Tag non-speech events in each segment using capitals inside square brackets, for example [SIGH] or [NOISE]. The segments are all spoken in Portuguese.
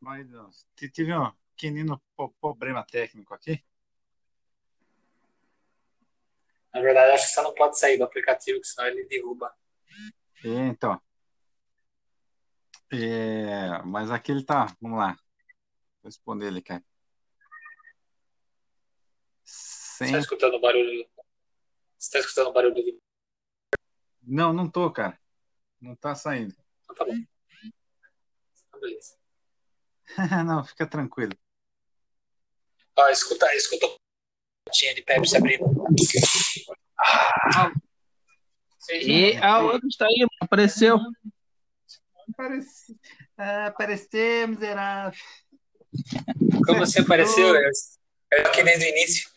Mas tive um pequenino problema técnico aqui. Na verdade, acho que você não pode sair do aplicativo, senão ele derruba. É, então. É, mas aqui ele tá. Vamos lá. Vou responder ele, cara. Sem... Você tá escutando barulho? Você tá escutando barulho de... Não, não tô, cara. Não tá saindo. Então tá bom. Então, beleza. [LAUGHS] não, fica tranquilo. Ó, escuta, escuta tinha de Pepsi abrindo. Ah. E a outra está aí, apareceu. Apareceu, ah, apareceu miserável. Como você apareceu? Eu, aqui desde o início.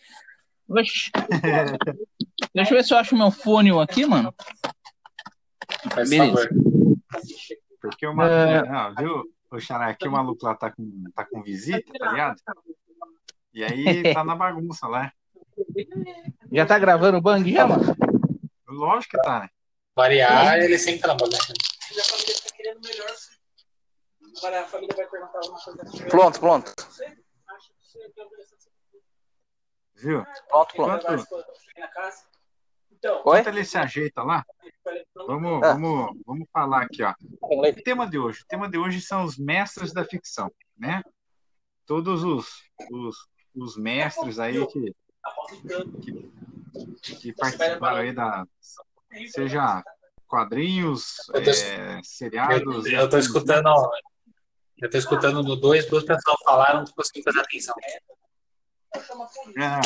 Oxi. Deixa eu ver se eu acho meu fone aqui, mano. Faz Beleza. favor. Porque uma. É... Não, viu, o Xará, aqui o maluco lá tá com, tá com visita, tá ligado? E aí tá na bagunça lá. Já tá gravando o bang já, mano? Lógico que tá, né? Variar, ele sempre tá na bagunça. a família tá querendo melhor. Agora a família vai perguntar alguma coisa. Pronto, pronto. Viu? Pronto, pronto. Então, Enquanto ele se ajeita lá, vamos, ah. vamos, vamos falar aqui, ó. O tema de hoje. O tema de hoje são os mestres da ficção, né? Todos os, os, os mestres aí que, que, que participaram aí da. Seja quadrinhos, tô, é, seriados. Eu, eu tô escutando, eu tô escutando dois, duas pessoas falaram, não tô conseguindo prestar atenção. É,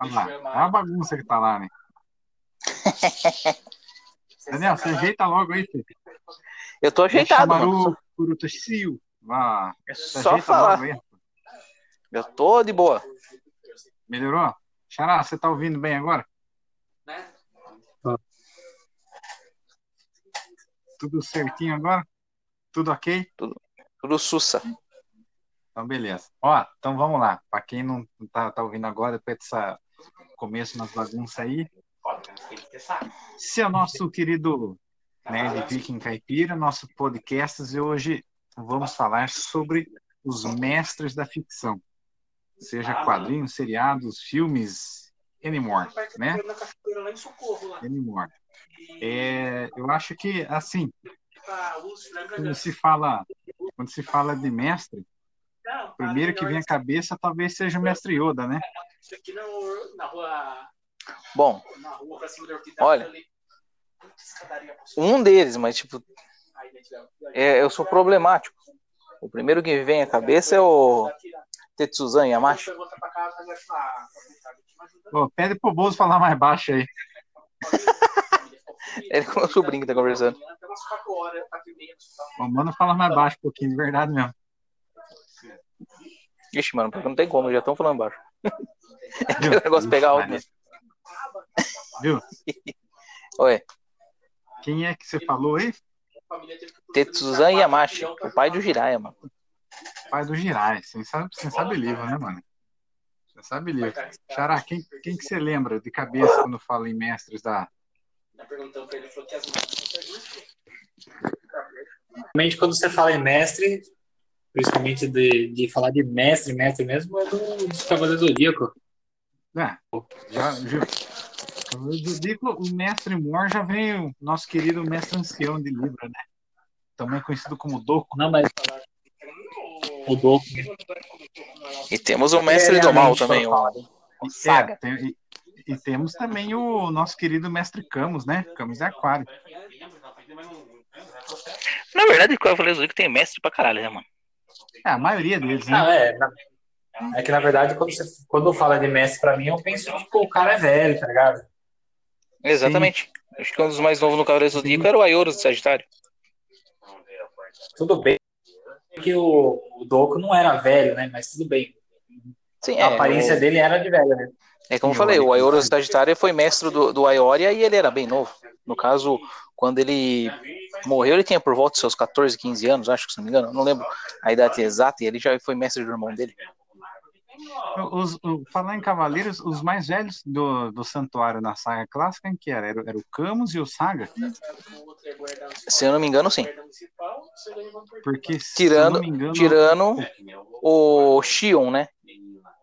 olha lá, é uma bagunça que tá lá, né? [LAUGHS] Daniel, você ajeita logo aí, filho. Eu tô ajeitado, mano. Curutashio. Ah, é só falar. Eu tô de boa. Melhorou? Xará, você tá ouvindo bem agora? Né? Tudo certinho agora? Tudo ok? Tudo, tudo sussa. Então, beleza. Ó, então vamos lá. Para quem não tá, tá ouvindo agora, depois dessa começo nas bagunças aí, esse é o nosso querido Nerd Viking Caipira, nosso podcast, e hoje vamos falar sobre os mestres da ficção, seja quadrinhos, seriados, filmes, anymore, né? Anymore. É, eu acho que, assim, quando se fala, quando se fala de mestre, o primeiro que vem à cabeça talvez seja o mestre Yoda, né? na rua Bom, olha, um deles, mas tipo, é, eu sou problemático. O primeiro que vem à cabeça é o Tetsuzan Yamashi. Pô, pede pro Bozo falar mais baixo aí. [LAUGHS] Ele com o sobrinho que tá conversando. O mano fala mais baixo um pouquinho, de verdade mesmo. Ixi, mano, porque não tem como, já estão falando baixo. [LAUGHS] É o negócio pegar alto. Viu? [LAUGHS] Oi. Quem é que você falou aí? Tetsuzan Yamashi, o pai do Jiraiya, mano. Pai do Jiraiya, livro, né, mano? Você sabe livro. Xará, quem, quem que você lembra de cabeça quando fala em mestres da... Realmente, quando você fala em mestre, principalmente de, de falar de mestre, mestre mesmo, é do, dos Cavaleiros do Zodíaco. É, já, já, eu digo, o mestre Moore já veio, nosso querido mestre ancião de Libra, né? Também conhecido como Doku. Não, mas o Doku. E temos o mestre do mal também, o, o Saga. É, tem, e, e, temos também o nosso querido mestre Camus, né? Camus é Aquário. Na verdade, o Cavaleiro tem mestre pra caralho, né, mano? É, a maioria deles, né? Não, é, é que, na verdade, quando, você, quando fala de mestre pra mim, eu penso que tipo, o cara é velho, tá ligado? Exatamente. Sim. Acho que um dos mais novos no Cavaleiro do Zodíaco era o Aioros do Sagitário. Tudo bem que o, o Doku não era velho, né? Mas tudo bem. Sim, a é, aparência o... dele era de velho, né? É como eu falei, o Aioros do Sagitário foi mestre do, do Aioria e ele era bem novo. No caso, quando ele morreu, ele tinha por volta dos seus 14, 15 anos, acho que se não me engano. Não lembro a idade exata, e ele já foi mestre do irmão dele. Os, o, falar em cavaleiros, os mais velhos do, do santuário na saga clássica, quem que era? Era, era o Camus e o Saga? Se eu não me engano, sim. Porque, Tirando, eu não engano... tirando o Xion, né?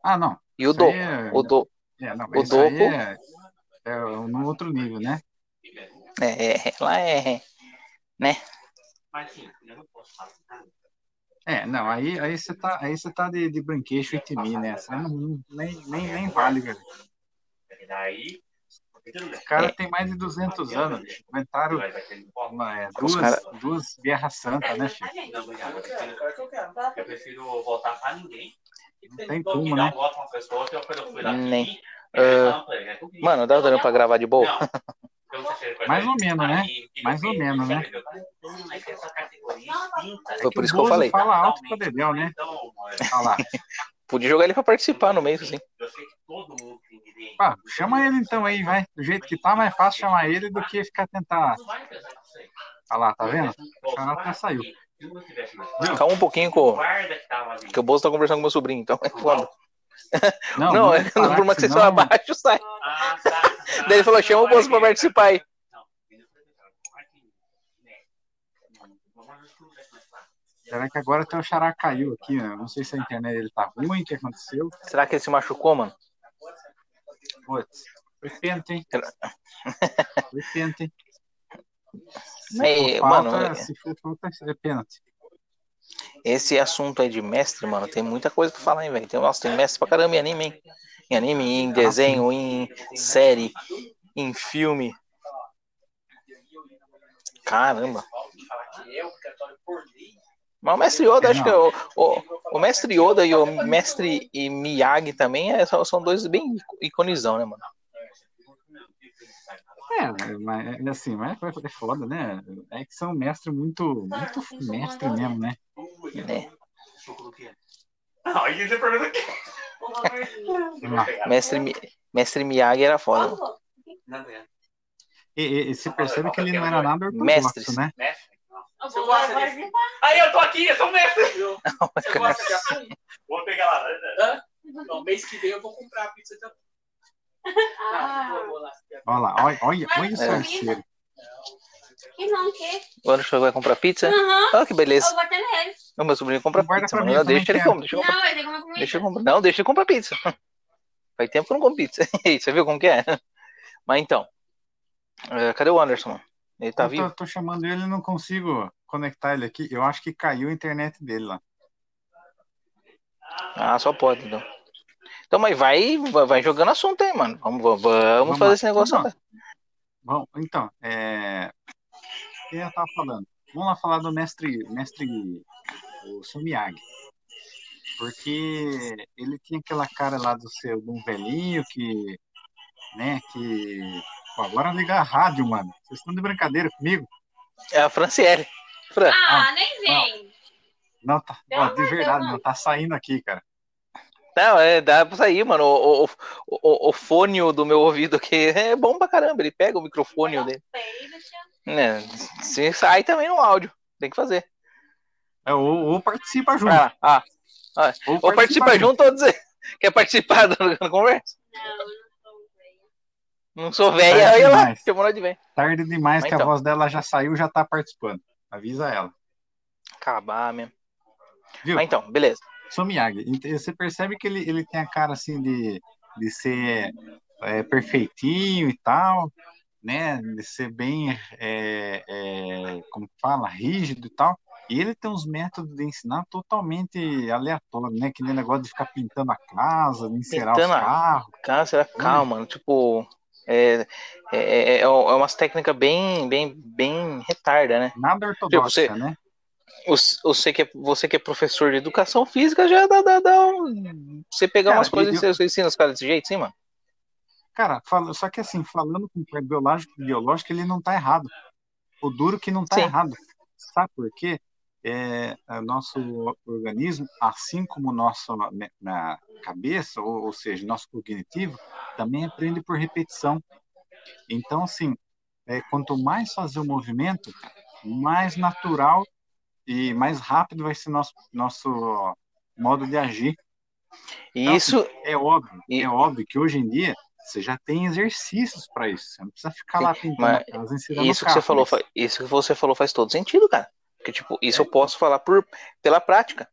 Ah, não. E o Do. é- O Do. É, não, o Dopo- é, é no outro nível, né? É, é, lá é. É, não, aí, aí você tá, aí você tá de, de branqueixo e timim, né? Não, nem, nem, nem vale, velho. O cara tem mais de 200 anos, bicho. Inventaram é, duas, cara- duas guerras santas, né, Chico? Não. Eu prefiro, voltar pra ninguém. Não tem como, né? Nem. Ah, Mano, dá dando pra gravar de boa? [LAUGHS] Mais ou menos, né? Mais ou menos, né? Foi por o isso que eu falei. fala alto pra Dedéu, né? Olha lá. [LAUGHS] Podia jogar ele pra participar no meio, sim. Pá, chama ele então aí, vai. Do jeito que tá, mais fácil chamar ele do que ficar tentar. Olha lá, tá vendo? O cara até saiu. Calma um pouquinho com. Que o Bozo tá conversando com meu sobrinho, então é foda. [LAUGHS] Não, Não, é uma que que vocês estão senão- abaixo, sai. Daí ele falou: chama o Bozo pra participar aí. Será que agora teu xará caiu aqui, né? Não sei se a internet dele tá ruim, o que aconteceu. Será que ele se machucou, mano? Putz, foi penta, hein? Foi penta, hein? É, For mano, falta, é- se for falta, é pênalti. Esse assunto aí de mestre, mano, tem muita coisa pra falar, hein, velho. Tem, nossa, tem mestre pra caramba em anime, hein? Em anime, em desenho, em série, em filme. Caramba. Mas o mestre Yoda, acho que é o, o, o mestre Yoda e o mestre Miyagi também é, são dois bem iconizão, né, mano? É, mas é assim, mas é foda, né? É que são mestre muito, muito mestre mesmo, né? É. Aí você pergunta aqui. Lá. Mestre, mestre Miyagi era foda. E, e- e você percebe que ele não era nada Mestres. ortodoxo, né? Mestre? Aí eu tô aqui, eu sou mestre. Você gosta de atum? Vou pegar lá. Hã? Não, mês que vem eu vou comprar a pizza de. Ah. Não, vou lá. Olha lá, olha, olha, olha o É. salseiro. Que não, que? Agora o senhor vai comprar pizza? Aham. Olha que beleza. Eu vou até nele. O meu sobrinho compra Guarda pizza, mim, Não, deixa ele comprar. Deixa. Não, ele tem uma comida. Deixa eu comprar. Não, deixa ele comprar pizza. [LAUGHS] Faz tempo que eu não como pizza. [LAUGHS] Você viu como que é? [LAUGHS] Mas então. é, cadê o Anderson? Ele tá eu vivo? tô, tô chamando ele e não consigo conectar ele aqui. Eu acho que caiu a internet dele lá. Ah, só pode, então. Então, mas vai, vai jogando assunto aí, mano. Vamos, vamos, vamos fazer lá. esse negócio. Agora. Bom, então, é... o que eu tava falando? Vamos lá falar do mestre, mestre o seu Miyagi. Porque ele tinha aquela cara lá do seu, de um velhinho que, né, que... Pô, agora liga a rádio, mano. Vocês estão de brincadeira comigo? É a Franciele. Fran, Ah, nem vem. Não, tá, ó, de de verdade, Deus, não tá saindo aqui, cara. Não, é, dá pra sair, mano. O, o, o, o fone do meu ouvido aqui [LAUGHS] é bom pra caramba. Ele pega o microfone dele. né? Se sai também no áudio. Tem que fazer. É, ou, ou participa junto. Ah, ah. Ou participa junto ou dizer. [LAUGHS] Quer participar da da conversa? Não, eu não sou velha. Não sou velha, Tarde olha lá. Chamou de velho. Tarde demais Mas que então. a voz dela já saiu, já tá participando. Avisa ela. Acabar mesmo. Viu? Mas então, beleza. Sou Miyagi. Você percebe que ele, ele tem a cara assim de, de ser é, perfeitinho e tal, né? De ser bem, é, é, como fala, rígido e tal. E ele tem uns métodos de ensinar totalmente aleatórios, né? Que nem negócio de ficar pintando a casa, de encerar Pintando os carros. Cara, será calma, mano. Tipo, é, é, é, é umas técnicas bem, bem, bem retarda, né? Nada ortodoxa, você- né? Você que, é, você que é professor de educação física já dá, dá, dá um... Você pegar Cara, umas coisas eu- e você ensina os caras desse jeito, sim, mano? Cara, fala- só que assim, falando com o biológico, biológico, ele não tá errado. O duro que não tá Sim. errado. Sabe por quê? É, é, nosso organismo, assim como o nosso né, na cabeça, ou, ou seja, nosso cognitivo, também aprende por repetição. Então, assim, é, quanto mais fazer o movimento, mais natural e mais rápido vai ser nosso nosso modo de agir. E Então, isso, É óbvio, E- é óbvio que hoje em dia você já tem exercícios para isso. Você não precisa ficar lá a casa, ensinando isso que carro, você falou, mas- isso que você falou faz todo sentido, cara. Porque, tipo, isso eu posso falar por, pela prática.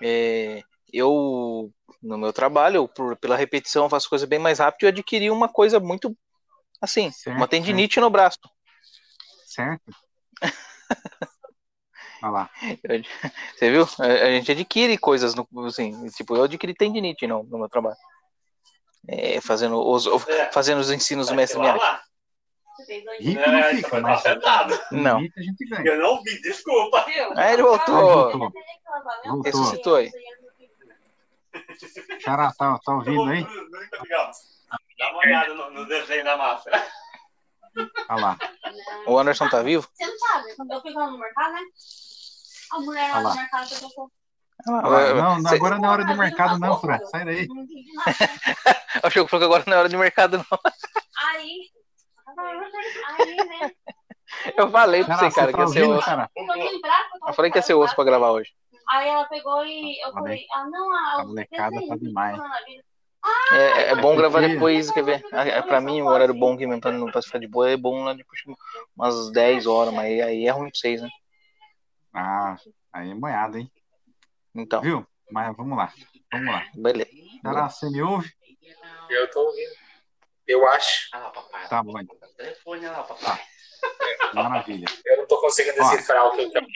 É, eu, no meu trabalho, eu, por, pela repetição, faço coisa bem mais rápido e adquiri uma coisa muito, assim, Certo, uma tendinite no braço. Certo? [LAUGHS] Olha lá. [LAUGHS] Você viu? A, gente adquire coisas, no, assim, tipo, eu adquiri tendinite no, no meu trabalho. É, fazendo, os, fazendo os ensinos do mestre Miyagi. Rico É, não isso fica, mas. Não. bonito a gente ganha. Eu não vi, desculpa. Aí ele Ah, voltou. voltou. Voltou. Ressuscitou aí. Xará, tá, tá ouvindo aí? Dá uma olhada no, no desenho da massa. Olha lá. O Anderson tá vivo? Você não sabe, quando eu fui lá no mercado, né? A mulher lá no mercado Olha lá. Não, não, agora não é hora do mercado, não, Fran. Sai daí. [LAUGHS] Achou que falou que agora não é hora de mercado, não. Aí, aí, né? Eu falei pra você, cara, você que tá ia ser osso. Eu falei que ia ser osso pra gravar hoje. Aí ela pegou e eu falei, ah, não, ah, A molecada tá demais. É, é bom gravar depois, quer ver? É, Pra mim, o horário bom que pra não pra ficar de boa é bom lá depois de umas 10 horas, mas aí é ruim pra vocês, né? Ah, aí é moiado, hein? Então, Viu? Mas vamos lá. Vamos lá. beleza. Xará, você me ouve? Eu tô ouvindo. Eu acho. Ah, papai. Tá bom. Telefone lá, papai. Maravilha. Eu não tô conseguindo Ó. decifrar o que eu quero.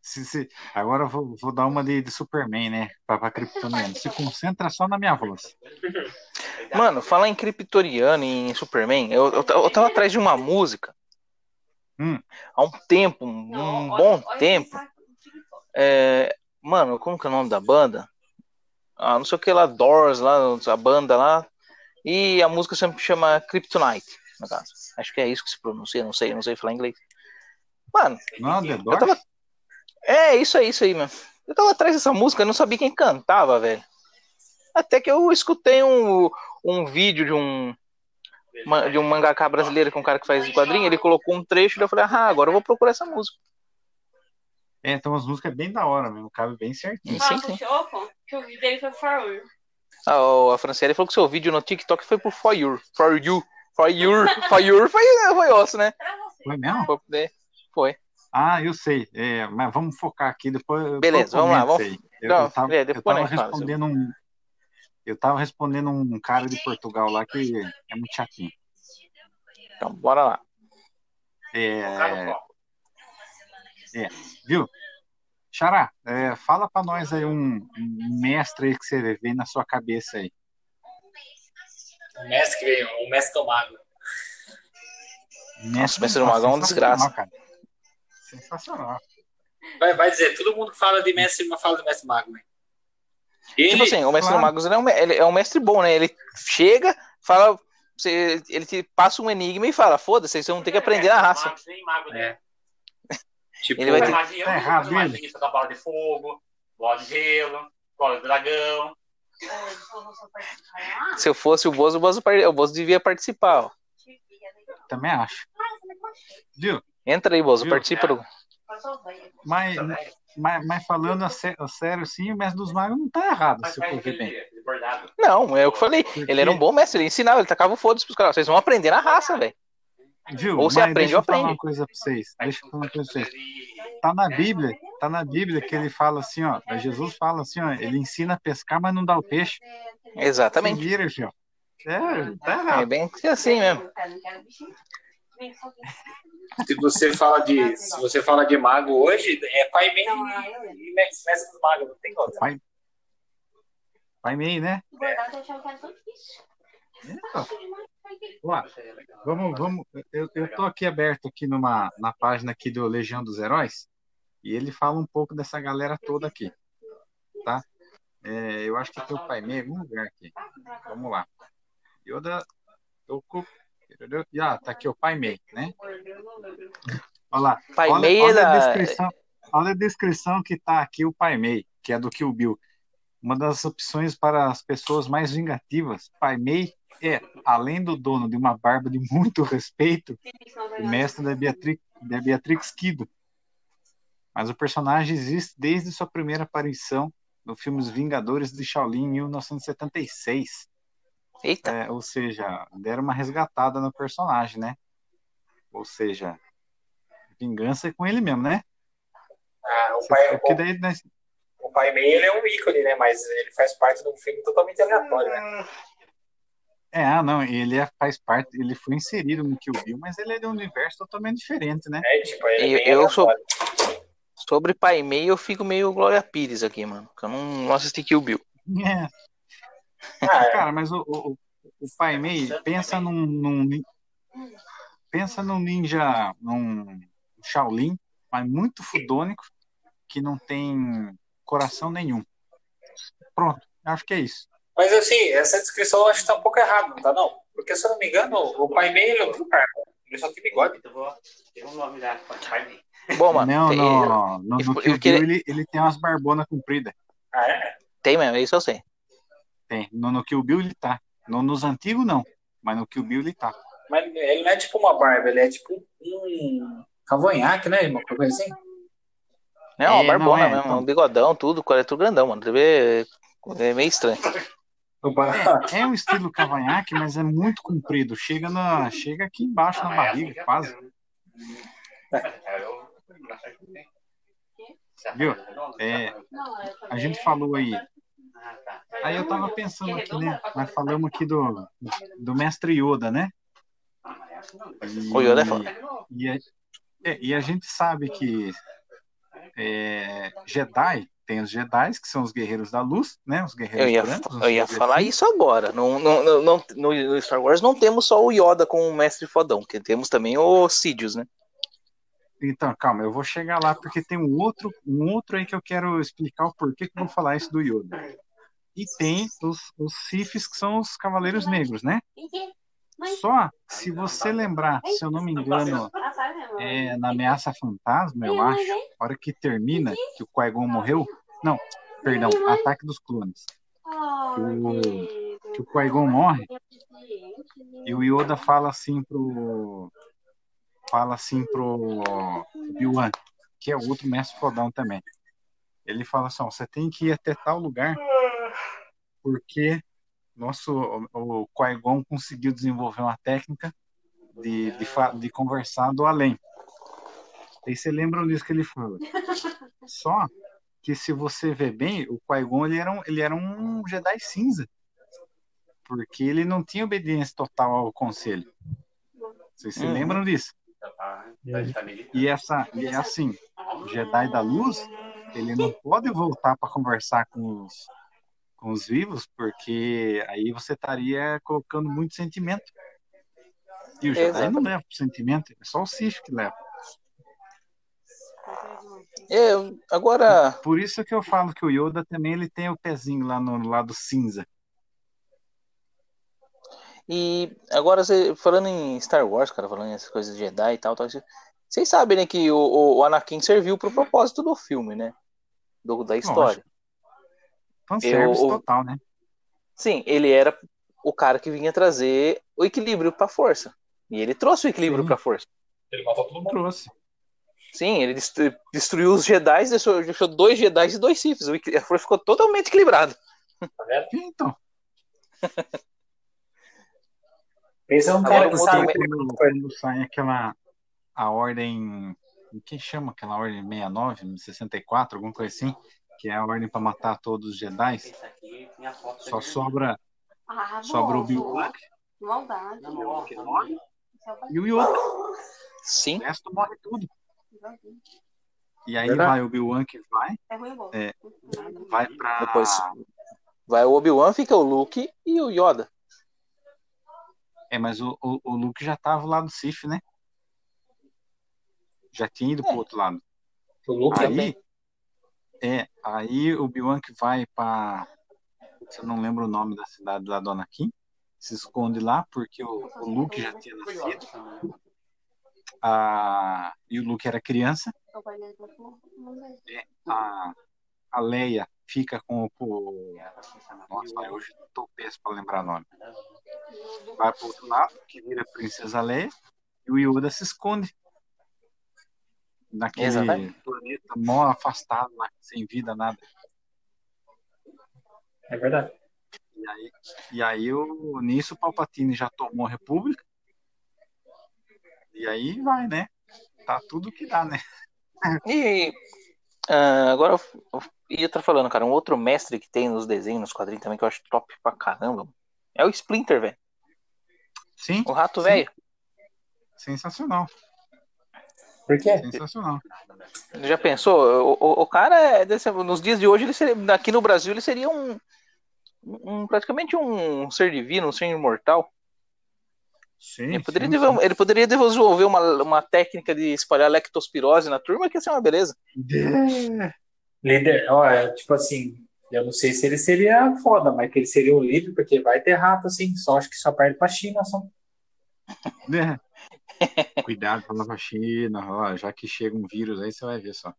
Se, se- agora eu vou, vou dar uma de, de Superman, né? Pra, pra Kryptoniano. Se concentra só na minha voz. Mano, falar em Kryptoriano e em Superman, eu, eu, eu tava atrás de uma música Hum. há um tempo, um bom tempo. É, mano, como que é o nome da banda? Ah, não sei o que lá, Doors, lá, a banda lá. E a música sempre chama Kryptonite, no caso. Acho que é isso que se pronuncia, não sei, não sei falar inglês. Mano, Não, eu Doors? tava. É, isso aí, isso aí, mesmo. Eu tava atrás dessa música, eu não sabia quem cantava, velho. Até que eu escutei um, um vídeo de um de um mangaká brasileiro que é um cara que faz quadrinho, ele colocou um trecho e eu falei, ah, agora eu vou procurar essa música. É, tem umas músicas bem da hora mesmo. Cabe bem certinho. Sim, sim. que o vídeo dele foi for you. Ah, a Franciele falou que seu vídeo no TikTok foi por For You. For You. For You. For You foi, foi osso, né? Foi mesmo? Foi, é, foi. Ah, eu sei. É, mas vamos focar aqui depois. Beleza, vamos lá, vamos-. Eu, Não, eu tava, é, eu depois tava respondendo um. Eu tava respondendo um cara de Portugal lá que é muito chatinho. Então, bora lá. É, viu? Xará, é, fala pra nós aí um, um mestre aí que você vê na sua cabeça aí. O mestre que veio, o mestre tomado. Nossa, Mestre do Mago é uma desgraça. cara. Sensacional. Vai, vai dizer, todo mundo fala de mestre, mas fala de mestre mago, né? Ele, Tipo assim, o Mestre claro. ele é, um, é um mestre bom, né? Ele chega, fala. você- ele te passa um enigma e fala: foda-se, vocês vão ter que aprender na raça. Sem mago, né? É. [LAUGHS] tipo, Ele vai ter- Magia, Tá errado, magia, da bola de fogo, bola de gelo, bola de dragão. Se eu fosse o Bozo, o Bozo, o Bozo devia participar. Ó. Também acho. Viu? Entra aí, Bozo, Viu? participa do. Mas, mas, mas falando a sé- a sério, sim, o mestre dos magos não tá errado, Mas se faz for bem. Não, é o que eu falei. Ele era um bom mestre, ele ensinava, ele tacava o foda-se pros caras. Vocês vão aprender na raça, velho. Viu? Ou você Mas aprende deixa ou eu falar aprende. uma coisa pra vocês. Deixa eu falar uma coisa pra vocês. Tá na Bíblia, tá na Bíblia que ele fala assim, ó. Jesus fala assim, ó. Ele ensina a pescar, mas não dá o peixe. Se Exatamente. vira, filho. É, tá É errado. bem assim mesmo. Se você fala de, se você fala de mago hoje, é pai meio e mestre mestre dos magos, não tem outra. Pai, pai meio, né? Ó, vamos, vamos. Eu, eu tô aqui aberto aqui numa na página aqui do Legião dos Heróis e ele fala um pouco dessa galera toda aqui, tá? É, eu acho que tem o Pai Meio em algum lugar aqui. Vamos lá. Yoda, Toku, ah, tá aqui o Pai Meio, né? Olha lá. Pai olha, Mei olha é a descrição, olha a descrição que tá aqui o Pai Mei, que é do Kill Bill. Uma das opções para as pessoas mais vingativas. Pai Mei é, além do dono de uma barba de muito [LAUGHS] respeito, o mestre da Beatrix, da Beatrix Kido. Mas o personagem existe desde sua primeira aparição no filme Os Vingadores de Shaolin em 1976. Eita. É, ou seja, deram uma resgatada no personagem, né? Ou seja, vingança é com ele mesmo, né? Ah, o pai, Porque daí, né, o, o pai Mei, ele é um ícone, né? Mas ele faz parte de um filme totalmente aleatório, né? É, ah, não, ele é- faz parte, ele foi inserido no Kill Bill, mas ele é de um universo totalmente diferente, né? É, tipo, ele é Eu- eu sou-. Sobre Pai Mei, eu fico meio Glória Pires aqui, mano. Que eu não, não assisti Kill Bill. [LAUGHS] É, Ah, é. cara, mas o, o, o Pai Mei pensa num, num pensa num ninja, num Shaolin, mas muito fudônico, que não tem coração nenhum. Pronto, acho que é isso. Mas assim, essa descrição eu acho que tá um pouco errada, não tá não? Porque se eu não me engano, o pai Mei, ele não tem barba. Ele só tem bigode. Eu vou. Tem um nome da pai dele. Bom, mano, não, tem, no, no, no Kill queria- Bill ele, ele tem umas barbonas compridas. Ah, é? tem mesmo, isso eu sei. Tem. No, no Kill Bill ele tá. No, nos antigos não, mas no Kill Bill ele tá. Mas ele não é tipo uma barba, ele é tipo um cavanhaque, né? Uma coisa assim. É uma É, barbona não é, mesmo, então. um bigodão, tudo, é tudo grandão, mano. Deve- É meio estranho. É, é um estilo cavanhaque, mas é muito comprido. Chega, na, chega aqui embaixo na barriga, quase. Viu? É, a gente falou aí. Aí eu tava pensando aqui, né? Nós falamos aqui do, do mestre Yoda, né? E, O Yoda é foda. E a, é, e a gente sabe que é, Jedi, tem os Jedi, que são os guerreiros da luz, né? Os guerreiros Eu ia, brancos. os eu ia falar Sith. isso agora. Não, não, não, não- no, no Star Wars não temos só o Yoda com o mestre fodão, que temos também o Sidious, né? Então, calma, eu vou chegar lá porque tem um outro, um outro aí que eu quero explicar o porquê que eu vou falar isso do Yoda. E tem os, os Siths, que são os Cavaleiros Negros, né? Só, se você lembrar, se eu não me engano, é, na Ameaça Fantasma, eu acho, a hora que termina, que o Qui-Gon morreu, não, perdão, Ataque dos Clones, que o Qui-Gon morre, e o Yoda fala assim pro fala assim pro Obi-Wan, que é o outro mestre fodão também. Ele fala assim, ó, você tem que ir até tal lugar porque nosso o, o Qui-Gon conseguiu desenvolver uma técnica de, de, de conversar do além. Aí você lembra disso que ele fala. [LAUGHS] Só que se você ver bem, o Qui-Gon ele era, um, ele era um Jedi cinza. Porque ele não tinha obediência total ao conselho. Vocês se Uhum. lembram disso? E essa e é assim, o Jedi da Luz, ele não pode voltar para conversar com os, com os vivos, porque aí você estaria colocando muito sentimento. E o Jedi não leva pro sentimento, é só o Sith que leva. É, agora, Por isso que eu falo que o Yoda também ele tem o pezinho lá no lado cinza. e agora você- falando em Star Wars, cara, falando nessas coisas de Jedi e tal, tal vocês sabem, né, que o, o- o Anakin serviu pro propósito do filme, né? Do, da história. Fanservice Eu- total, né? Sim, ele era o cara que vinha trazer o equilíbrio pra força. E ele trouxe o equilíbrio Sim. pra força. Ele matou todo mundo. Trouxe. Sim, ele destru- destruiu os Jedi, deixou, deixou dois Jedi e dois Siths. Equi- A força ficou totalmente equilibrada. Tá vendo? Então, [LAUGHS] Pensa num Agora, cara um que sabe. quando sai aquela a ordem, o que chama aquela ordem 69, 64, alguma coisa assim, que é a ordem para matar todos os Jedi, só sobra Ah, sobra o. Obi-Wan Maldade. e o Yoda. Sim. O resto morre tudo. E aí Verdade. vai o Obi-Wan que vai, É. É. vai pra. Depois vai o Obi-Wan, fica o Luke e o Yoda. É, mas o, o, o Luke já tava lá do Sif, né? Já tinha ido É. pro outro lado. O Luke Aí, é, aí o que vai. Putz, Eu não lembro o nome da cidade lá do Anakin. Se esconde lá porque o, o Luke já tinha nascido. A, e o Luke era criança. O pai dele falou, "Não sei." A, a Leia fica com o. nossa, hoje tô péssimo pra lembrar nome. Vai pro outro lado, que vira Princesa Leia. E o Yoda se esconde. Naquele Exatamente. planeta mó afastado, lá, sem vida, nada. É verdade. E aí, e aí o, nisso o Palpatine já tomou a República. E aí vai, né? Tá tudo que dá, né? E ah, agora eu, eu ia estar falando, cara, um outro mestre que tem nos desenhos, nos quadrinhos também, que eu acho top pra caramba, é o Splinter, velho. Sim, O rato Sim. velho. sensacional. Por quê? Sensacional. Já pensou? O, o, o cara, é desse- nos dias de hoje, ele seria, aqui no Brasil, ele seria um, um- praticamente um ser divino, um ser imortal. Sim, Ele poderia, sim, desenvol- ele poderia desenvolver uma, uma técnica de espalhar lectospirose na turma, que ia ser uma beleza. sim. Líder, olha, tipo assim, eu não sei se ele seria foda, mas que ele seria o líder, porque vai ter rato, assim, só acho que só perde pra China, só. [LAUGHS] É. Cuidado com a nova China, ó, já que chega um vírus aí, você vai ver só.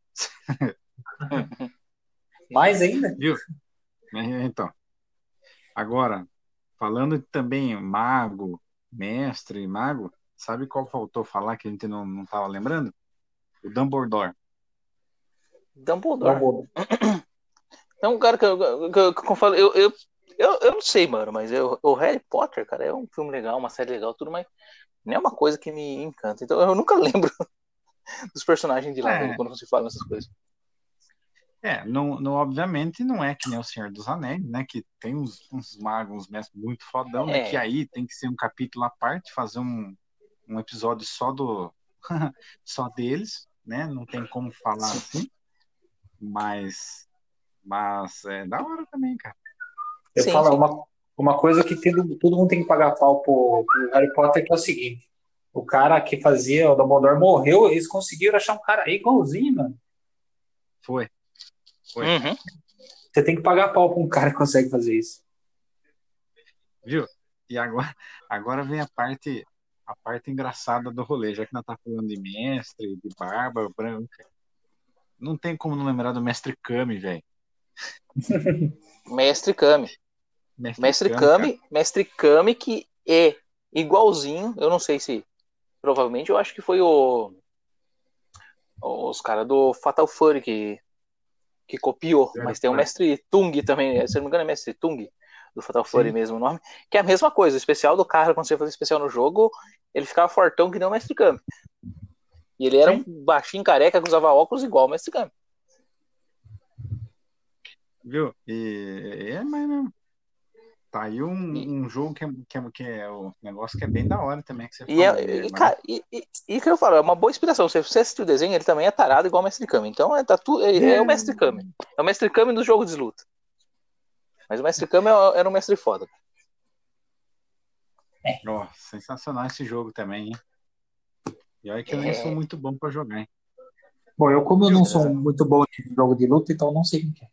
[LAUGHS] Mais ainda? É, Então, agora, falando também mago, mestre, mago, sabe qual faltou falar que a gente não, não tava lembrando? O Dumbledore. Dumbledore. Vamos- É um cara que eu, que eu, que eu falo, eu, eu, eu, eu não sei, mano, mas eu, o Harry Potter, cara, é um filme legal, uma série legal, tudo, mas não é uma coisa que me encanta. Então eu nunca [LAUGHS] lembro dos personagens de lá É. quando se fala nessas coisas. É, não, não, obviamente não é que nem o Senhor dos Anéis, né? Que tem uns, uns magos, uns mestres muito fodão, né? É. Que aí tem que ser um capítulo à parte, fazer um, um episódio só do [LAUGHS] só deles, né? Não tem como falar assim. Mas, mas é da hora também, cara. Eu Sim, falo sim. uma, uma coisa que todo, todo mundo tem que pagar pau pro, pro Harry Potter, que é o seguinte: o cara que fazia o Dumbledore morreu, eles conseguiram achar um cara igualzinho, mano. Foi. Foi. Uhum. Você tem que pagar pau pra um cara que consegue fazer isso. Viu? E agora, agora vem a parte a parte engraçada do rolê, já que nós tá falando de mestre, de barba branca. Não tem como não lembrar do mestre Kami, velho. [LAUGHS] Mestre Kami. Mestre cara. Kami, Mestre Kami que é igualzinho, eu não sei se provavelmente eu acho que foi o os caras do Fatal Fury que que copiou, Zero mas tem o. Mestre Tung também, se eu não me engano é Mestre Tung do Fatal Fury Sim. mesmo o nome, que é a mesma coisa, o especial do cara quando você fazia especial no jogo, ele ficava fortão que nem o Mestre Kami. E ele era Sim. um baixinho careca que usava óculos igual o Mestre Kami. Viu? E é mais mesmo. Tá aí um, E- um jogo que é, que, é, que é o negócio que é bem da hora também que você E, falou. é, né? e, Mas- e, e, e que eu falo, é uma boa inspiração. Se você assistir o desenho, ele também é tarado igual o Mestre Kami. Então é, tá tu, é, é o Mestre Kami. É o Mestre Kami do jogo de luta. Mas o Mestre Kami é- era um mestre foda. Ó, sensacional esse jogo também, hein? E olha que eu nem É. sou muito bom pra jogar, hein? Bom, eu, como eu não sou muito bom de jogo de luta, então não sei quem que é.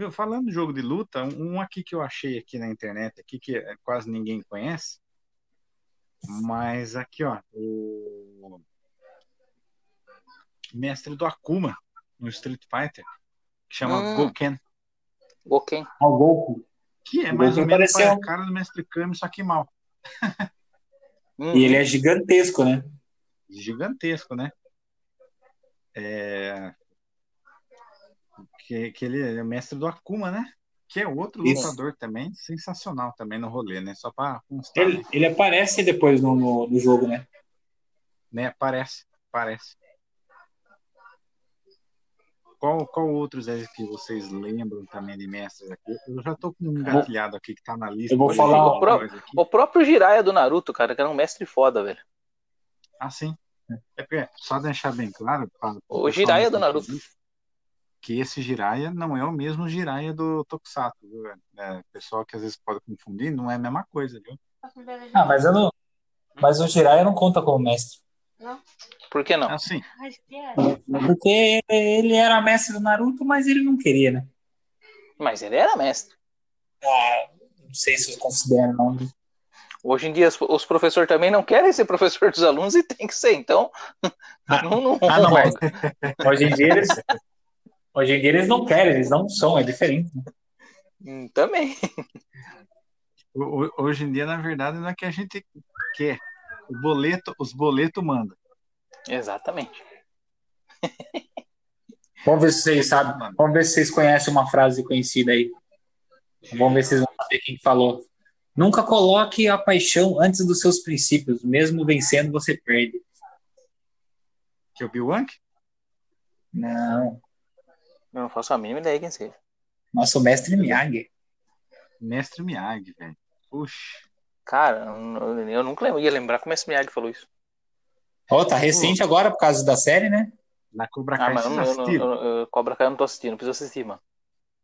Viu, falando de jogo de luta, um aqui que eu achei aqui na internet, aqui que é, quase ninguém conhece, mas aqui, ó, o mestre do Akuma no Street Fighter, que chama Hum. Goken, Goken. Ah, o Goku. que é O mais ou menos pareceu- a cara do mestre Kami, só que mal. Hum, E ele é gigantesco, né? Gigantesco, né? É... Que, que ele é mestre do Akuma, né? Que é outro Isso. lutador também, sensacional também no rolê, né? Só pra constar, Ele, ele aparece depois no, no, no jogo, né? né? Parece, parece. Qual, qual outros aí que vocês lembram também de mestres aqui? Eu já tô com um engatilhado aqui que tá na lista. eu vou falar coisa aqui. O próprio Jiraiya do Naruto, cara, que era um mestre foda, velho. Ah, sim. É porque, só deixar bem claro. pra- pro O Jiraiya do Naruto. confundir, Que esse Jiraiya não é o mesmo Jiraiya do Tokusatsu, viu? velho? É, pessoal que às vezes pode confundir, não é a mesma coisa, viu? Ah, mas eu não. Mas o Jiraiya não conta como mestre. Por que não? Assim. Porque ele era mestre do Naruto, mas ele não queria, né? Mas ele era mestre. Ah, não sei se eu considero, não. Hoje em dia os, os professores também não querem ser [LAUGHS] professor dos alunos e tem que ser, então. Ah, [LAUGHS] não, não, Ah, não, mas [LAUGHS] hoje em dia eles. Hoje em dia eles não querem, eles não são, é diferente. né? Hum, Também. ho- ho- hoje em dia, na verdade, não é que a gente quer. O boleto, os boletos mandam. Exatamente. Vamos ver se vocês sabem. Vamos ver se vocês conhecem uma frase conhecida aí. Vamos ver se vocês vão saber quem falou. Nunca coloque a paixão antes dos seus princípios. Mesmo vencendo, você perde. Que é o Bill Wank? Não. Eu não faço a mínima ideia quem seja. Nosso mestre Miyagi. Mestre Miyagi, velho. Puxa. Cara, eu, nunca lembro, ia lembrar como esse Miyagi falou isso. Ó, tá recente agora por causa da série, né? Na Cobra Ah, Kai, mas você eu, não- eu, eu, eu- Cobra Kai eu não tô assistindo, preciso assistir, mano.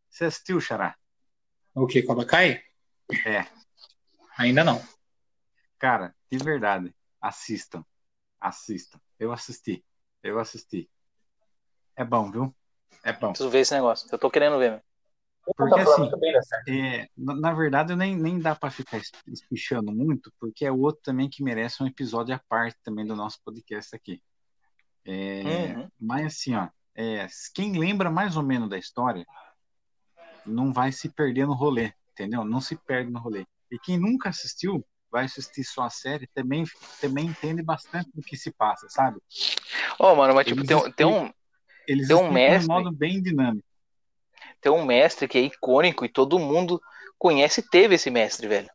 Você assistiu, Xará? O que? Cobra Kai? É. Ainda não. Cara, de verdade, assistam. Assistam. Eu assisti. Eu assisti. É bom, viu? É bom. Preciso ver esse negócio. Eu tô querendo ver, meu. Porque assim, é, na, verdade, eu nem, nem dá pra ficar es- espichando muito, porque é outro também que merece um episódio à parte também do nosso podcast aqui. É, Uhum. Mas assim, ó, é, quem lembra mais ou menos da história não vai se perder no rolê, entendeu? Não se perde no rolê. E quem nunca assistiu, vai assistir só a série, também, também entende bastante do que se passa, sabe? Ô, mano, mas tipo, tem, tem um, Eles Tem um mestre. de modo bem dinâmico. tem um mestre que é icônico e todo mundo conhece e teve esse mestre, velho.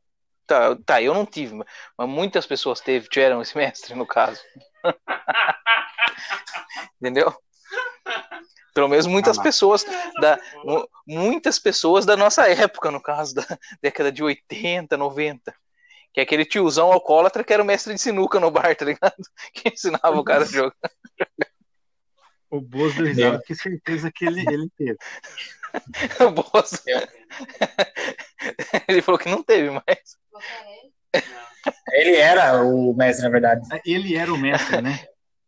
Tá, tá, eu não tive, mas muitas pessoas teve, tiveram esse mestre, no caso. [LAUGHS] Entendeu? Pelo menos muitas Ah pessoas da mu- muitas pessoas da nossa época, no caso da década de 80, 90. Que é aquele tiozão alcoólatra que era o mestre de sinuca no bar, tá ligado? [LAUGHS] Que ensinava o cara a jogar. O Bozo do risado, que certeza que ele, ele teve. [LAUGHS] O Bozo. Ele falou que não teve, mas. Ele era o mestre, na verdade. Ele era o mestre, né?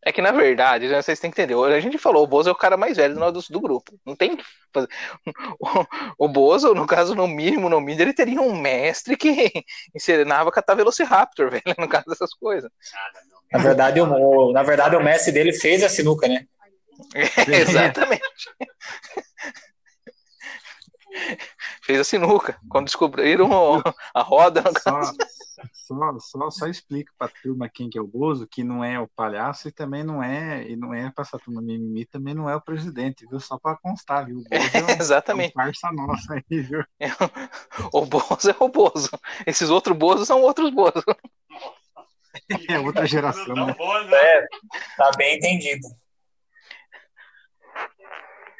É que, na verdade, né, vocês têm que entender. A gente falou, o Bozo é o cara mais velho do, do, do grupo. Não tem que fazer. O, o Bozo, no caso, no mínimo, no mínimo, ele teria um mestre que ensinava a catar Velociraptor, [LAUGHS] velho, no caso dessas coisas. Na verdade, o, o- na verdade, o mestre dele fez a sinuca, né? [LAUGHS] Exatamente. Fez a sinuca. Quando descobriram o- a roda, Só, só, só, só explico pra turma quem que é o Bozo, que não é o palhaço e também não é, e não é pra essa turma mimimi, também não é o presidente, viu? Só pra constar, viu? O Bozo é um, é um Exatamente. parça nossa aí, viu? O Bozo é o Bozo. Esses outros Bozos são outros Bozos. É outra geração, né? É, tá bem entendido.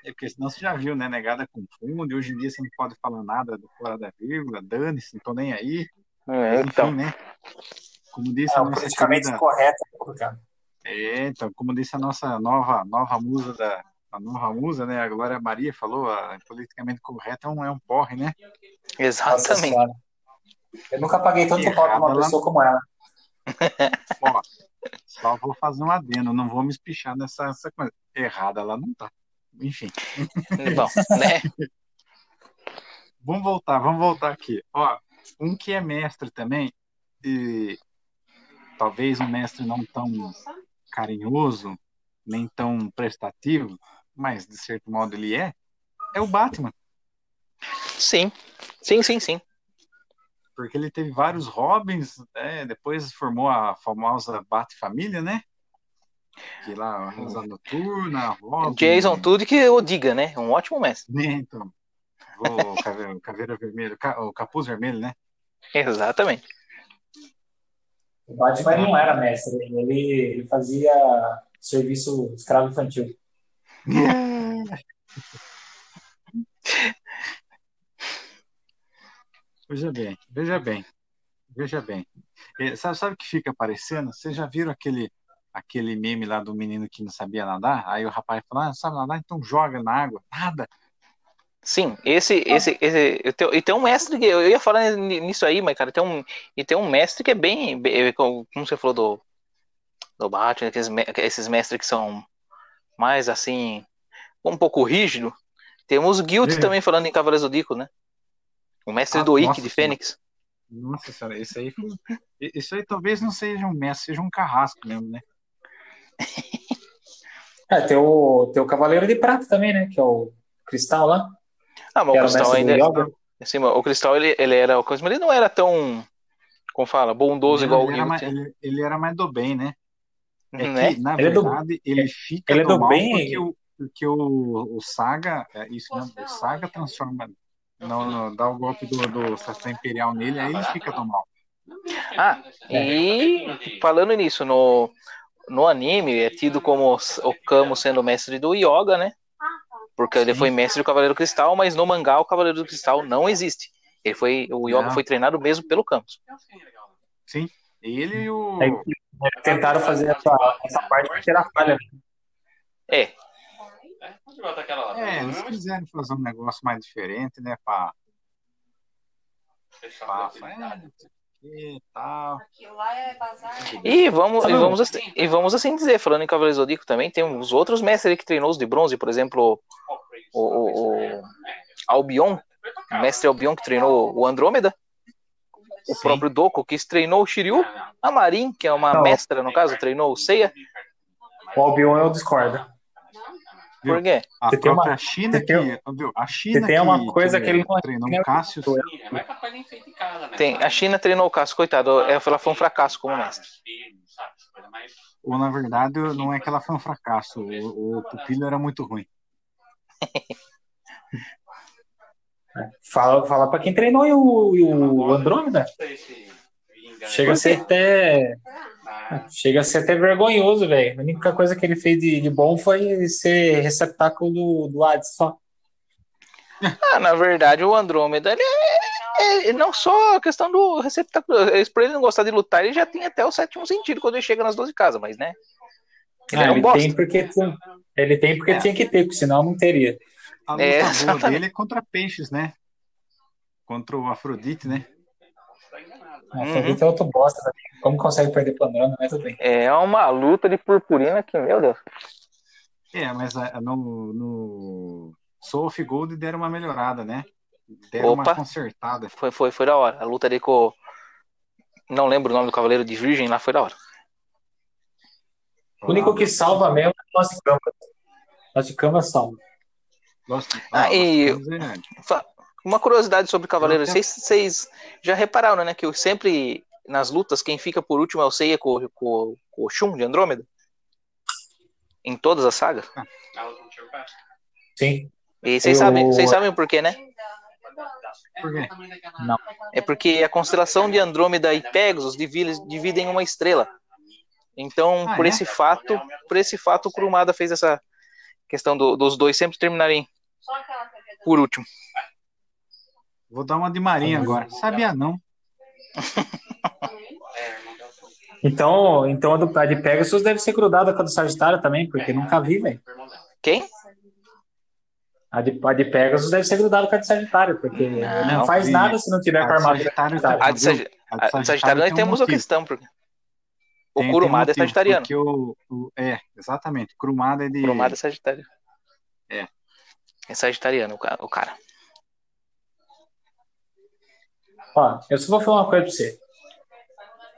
É porque senão você já viu, né? Negada confunde, hoje em dia você não pode falar nada do fora da vírgula, dane-se, não tô nem aí. É, Enfim, então. né? Como disse É, a nossa politicamente querida... correto é. É, então, como disse a nossa nova, nova musa da. A nova musa, né? A Glória Maria falou, a politicamente correta é um, é um porre, né? Exatamente. Eu nunca paguei tanto pau pra uma lá. pessoa como ela. Ó, só vou fazer um adendo, não vou me espichar nessa, nessa coisa. Errada ela não tá. Enfim, Bom, né? vamos voltar, vamos voltar aqui. Ó, um que é mestre também, e talvez um mestre não tão carinhoso, nem tão prestativo, mas de certo modo ele é, é o Batman. Sim. Sim, sim, sim. porque ele teve vários Robins, né? depois formou a famosa Bat-família, né? Que lá, a Rosa Noturna, Robin... Jason, tudo que eu diga, né? Um ótimo mestre. Né, então, o Caveira, [LAUGHS] Caveira Vermelho, o Capuz Vermelho, né? Exatamente. O Batman não era mestre, ele, ele fazia serviço escravo infantil. [LAUGHS] Veja bem, veja bem, veja bem. Sabe, sabe o que fica aparecendo? Vocês já viram aquele, aquele meme lá do menino que não sabia nadar? Aí o rapaz falou, ah, não sabe nadar? Então joga na água. Nada. Sim, esse, esse, esse, eu tenho- e tem um mestre que eu ia falar ni- nisso aí, mas cara, tem um, e tem um mestre que é bem, bem- como como você falou do, do Batman, me- esses mestres que são mais assim, um pouco rígido. Temos o Guild É. também falando em Cavaleiros do né? O mestre Ah, do Ikki de. Fênix. Nossa senhora, isso aí, foi- [LAUGHS] isso aí talvez não seja um mestre, seja um carrasco mesmo, né? [LAUGHS] É, tem o, tem o Cavaleiro de Prata também, né? Que é o Cristal lá. Ah, mas o o Cristal do ainda, Yoga. assim, o Cristal ele, ele era o coisa, mas ele não era tão, como fala, bondoso Ele, igual o ele era mais, Guild, ele, ele era mais do bem, né? É né? que, na Ele é do- verdade, ele fica ele é do, do mal bem- porque, o, porque o, o Saga, é, isso mesmo, o Saga transforma, não, não, dá o golpe do, do Sassá Imperial nele, aí ele fica tão mal. Ah, e falando nisso, no, no anime é tido como o Kamo sendo mestre do Yoga, né? Porque ele foi mestre do Cavaleiro Cristal, mas no mangá o Cavaleiro do Cristal não existe. Ele foi, o Yoga Não. foi treinado mesmo pelo Camus. Sim. Ele e o. Aí, tentaram fazer essa, essa parte pra tirar falha. né? É, É? É, eles quiseram fazer um negócio mais diferente, né? Pra. pra, pra é, tal. Aquilo lá é bazar. E vamos, e vamos, assim, e vamos assim dizer, falando em Cavaleiro Zodíaco também, tem uns outros mestres que treinou os de bronze, por exemplo, o, o, o Albion, o mestre Albion que treinou o Andrômeda, o Sim. próprio Doku que treinou o Shiryu, a Marin, que é uma Não. mestra, no caso, treinou o Seiya, O Albion eu discordo. Por quê? A Você tem uma- própria China você tem- que. Viu? A China você tem uma que, coisa que ele não- treinou não- o Cassius. É, mas é feita em casa, né? Tem, a China treinou o Cássio, coitado, ela ela foi um fracasso como mestre. Mais- Ou na verdade, não é que ela foi um fracasso. O, o pupilo era muito ruim. [LAUGHS] Fala, fala pra quem treinou e o, e o Andrômeda. Chega a ser até. Ah, Chega a ser até vergonhoso, velho. A única coisa que ele fez de, de bom foi ser receptáculo do, do Hades só. [LAUGHS] Ah, na verdade, o Andrômeda, ele é, é- não só a questão do receptáculo, é, por ele não gostar de lutar, ele já tem até o sétimo sentido quando ele chega nas 12 casas, mas né? Ele Ah, é ele bosta. tem porque tinha- ele tem porque É. tinha que ter, porque senão não teria. A luta É, boa dele é contra peixes, né? Contra o Afrodite, né? Tá enganado. A Uhum. Afrodite é outro bosta também. Como consegue perder pro Andrômeda, mas tudo bem. É uma luta de purpurina que, meu Deus. É, mas a- no, no Soul of Gold deram uma melhorada, né? Deram Opa. uma consertada. Foi, foi, foi da hora. A luta ali com. o- Não lembro o nome do Cavaleiro de Virgem lá, foi da hora. O único que salva mesmo é o Lost Canvas. Lost Canvas salva. Gosto. Ah, e- Lost Canvas é- Uma curiosidade sobre Cavaleiros. Vocês, vocês já repararam, né? Que eu sempre, nas lutas, quem fica por último é o Seiya com, com, com o Shun de Andrômeda? Em todas as sagas. Ah, o. Sim. E vocês Eu- sabem, vocês sabem por quê, né? Por quê? Não. É porque a constelação de Andrômeda e Pegasus dividem, dividem uma estrela. Então, Ah, por é? esse fato, por esse fato, o Kurumada fez essa questão do- dos dois sempre terminarem por último. Vou dar uma de Marinha agora. Sabia não. É, irmão dela. Então, então a do a de Pegasus deve ser grudada com a do Sagitário também, porque É. nunca vi, velho. Quem? A de, a de Pegasus deve ser grudada com a de Sagitário, porque Não, não, faz nada se não tiver a com a de armadura. Sagitário Sagitário. A de, Sagi- A de Sagitário nós tem um temos a motivo. questão. Porque o Tem- tem Kurumada é motivo, sagitariano. Porque o, o- é, exatamente. Kurumada é de. Kurumada é Sagitário. É. É Sagitariano o o cara. Ó, eu só vou falar uma coisa pra você.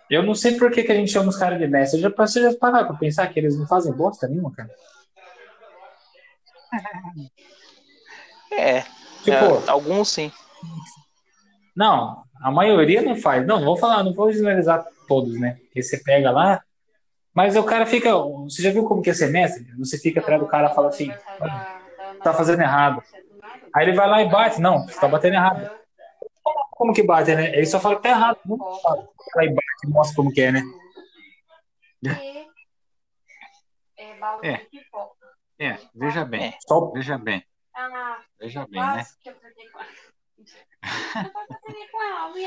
Eu não sei por que, que a gente chama os caras de mestre. Já você já parar pra pensar que eles não fazem bosta nenhuma, cara. [LAUGHS] É, Tipo, é, alguns sim. não, a maioria não faz. Não, não vou falar, não vou generalizar todos, né? Porque você pega lá, mas o cara fica. Você já viu como que é ser mestre? Você fica atrás do cara e fala assim, tá fazendo errado. Aí ele vai lá e bate. Não, você tá batendo errado. Como que bate, né? Ele só fala que tá errado. Não fala. Vai lá e bate e mostra como que é, né? É, baú É. pipoca. É, veja bem. É. Só Veja bem. Ah, Veja bem, né?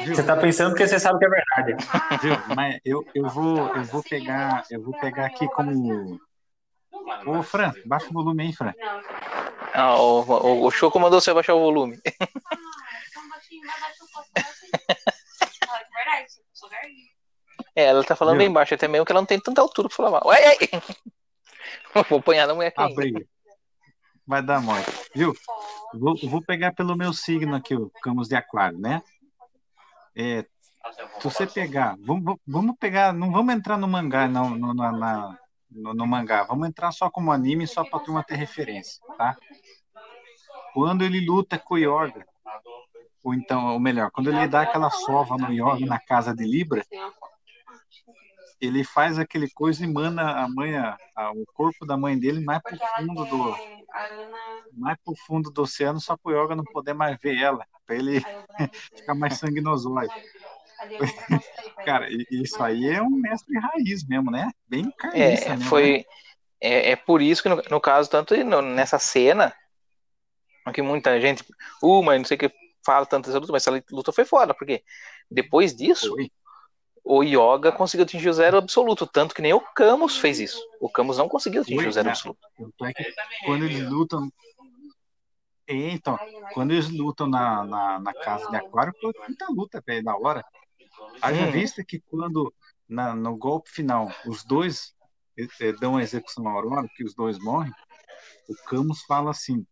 você tá pensando porque você sabe que é verdade. Ah, Viu? Mas eu, eu vou eu vou pegar eu vou pegar aqui como Ô Fran, baixa o volume aí, Fran. Não, Ah, o, o, o Choco mandou você baixar o volume. É ela tá falando Viu? bem baixo, até mesmo que ela não tem tanta altura pra falar mal. Ué, [LAUGHS] ué. Vou apanhar na mulher aqui. Vai dar mole. Viu? Vou, vou pegar pelo meu signo aqui, o Camus de Aquário, né? É, se você pegar, vamos, vamos pegar, não vamos entrar no mangá, não, no, na- na- no, no mangá, vamos entrar só como anime, só pra turma ter referência, tá? Quando ele luta com o Yoga, ou então, ou melhor, quando ele dá aquela sova no Yoga na casa de Libra, ele faz aquele coisa e manda a mãe, a, a- o corpo da mãe dele mais pro fundo do, mais pro fundo do oceano, só pro Yoga não poder mais ver ela, pra ele [LAUGHS] ficar mais ele. [LAUGHS] Cara, isso aí é um mestre raiz mesmo, né? Bem carniça É, mesmo, né? foi. É, é por isso que, no, no caso, tanto no- nessa cena, que muita gente, uh, mas não sei o que fala tanto dessa luta, mas essa luta foi foda, porque depois disso, Foi. o Yoga conseguiu atingir o zero absoluto, tanto que nem o Camus fez isso. O Camus não conseguiu atingir Foi, o zero né? absoluto. É que quando eles lutam. É, então, quando eles lutam na, na, na casa de aquário, foi muita luta, velho, da hora. Haja Hum. vista que quando na, no golpe final os dois eh, dão a execução à Aurora, que os dois morrem, o Camus fala assim: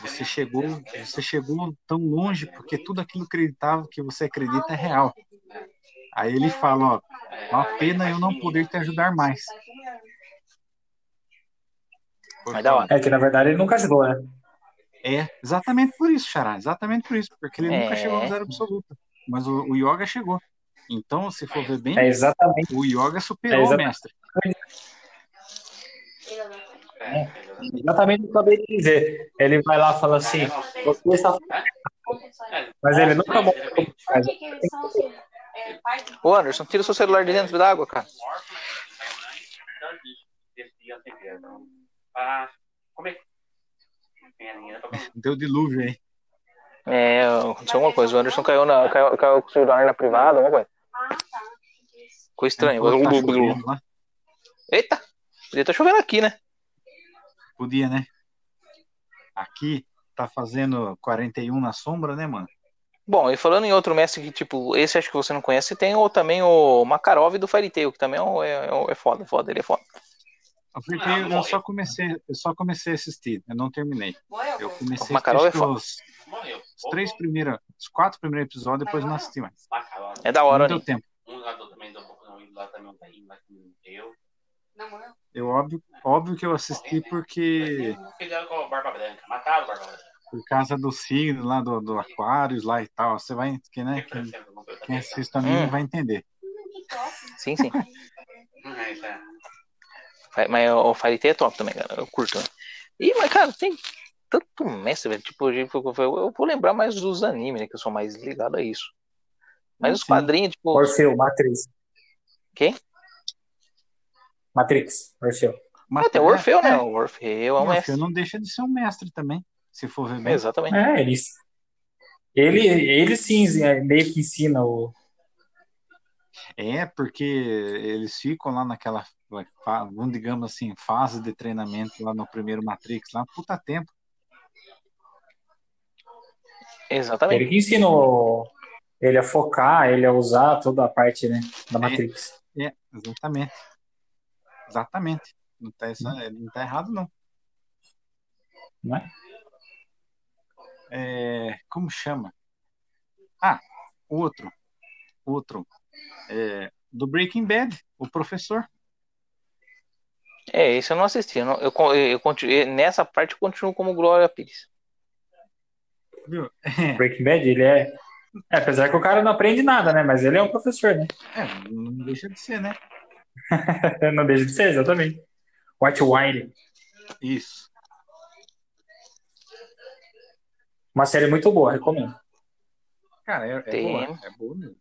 você chegou, você chegou tão longe porque tudo aquilo acreditava que você acredita é real. Aí ele fala, ó, é uma pena eu não poder te ajudar mais. É que na verdade ele nunca ajudou, né? É, exatamente por isso, Xará, exatamente por isso, porque ele nunca É. chegou ao zero absoluto, mas o, o Yoga chegou. Então, se for ver bem, É exatamente. o Yoga superou É o exatamente. mestre. Exatamente o que eu acabei de dizer. Ele vai lá e fala assim, você está. Mas ele eles são assim? É, Ô Anderson, tira o seu celular de dentro da água, cara. Tá. Deu dilúvio aí. É, aconteceu alguma coisa. O Anderson caiu, na, caiu, caiu com o celular na privada, alguma coisa. Ah, tá. Ficou estranho. Tá Eita! Podia estar chovendo aqui, né? Podia, né? Aqui tá fazendo 41 na sombra, né, mano? Bom, e falando em outro mestre que, tipo, esse acho que você não conhece, tem o, também o Makarov do Fairy Tail, que também é, um- é, é foda, foda, ele é foda. Eu, fui- eu só comecei, eu só comecei a assistir, eu não terminei. Eu comecei O Makarov acho é os, Morreu. os três primeiros, os quatro primeiros episódios, depois não assisti mais. É da hora, Não deu né? tempo. Um jogador também do um lá também um tainho lá que eu. Eu óbvio, óbvio que eu assisti porque Fizeram com a Barba Branca. Mataram a Barba Branca. por causa do signo lá do, do Aquários lá e tal. Você vai, que, né, quem, quem assiste anime Hum. vai entender. Sim, sim. É. Fa- Mas o Tail é top também, cara. Eu curto. Né? E, mas, cara, tem tanto mestre, velho. Tipo, eu vou lembrar mais dos animes, né? Que eu sou mais ligado a isso. Mas os Sim. quadrinhos, tipo. Orfeu, Matrix. Quem? Matrix, Orfeu. Mas tem o Orfeu, né? é, O Orfeu é o um mestre. Orfeu não deixa de ser um mestre também, se for ver bem. Exatamente. É, ele, ele, ele sim é, meio que ensina o. É, porque eles ficam lá naquela, digamos assim, fase de treinamento lá no primeiro Matrix, lá, puta tempo. Exatamente. Ele que ensina o- ele a focar, ele a usar toda a parte né, da Matrix. É, exatamente. Exatamente. Não tá, essa- não tá errado, não. Não é? É, como chama? Ah, outro. Outro. É, do Breaking Bad, o professor. É, esse eu não assisti. Eu, não- eu, eu continuo, nessa parte eu continuo como Glória Pires. Viu? Breaking Bad, ele é... é. Apesar que o cara não aprende nada, né? Mas ele é um professor, né? É, não deixa de ser, né? [LAUGHS] Não deixa de ser, exatamente. White Wine. Isso. Uma série muito boa, recomendo. Cara, é, é boa. É boa mesmo.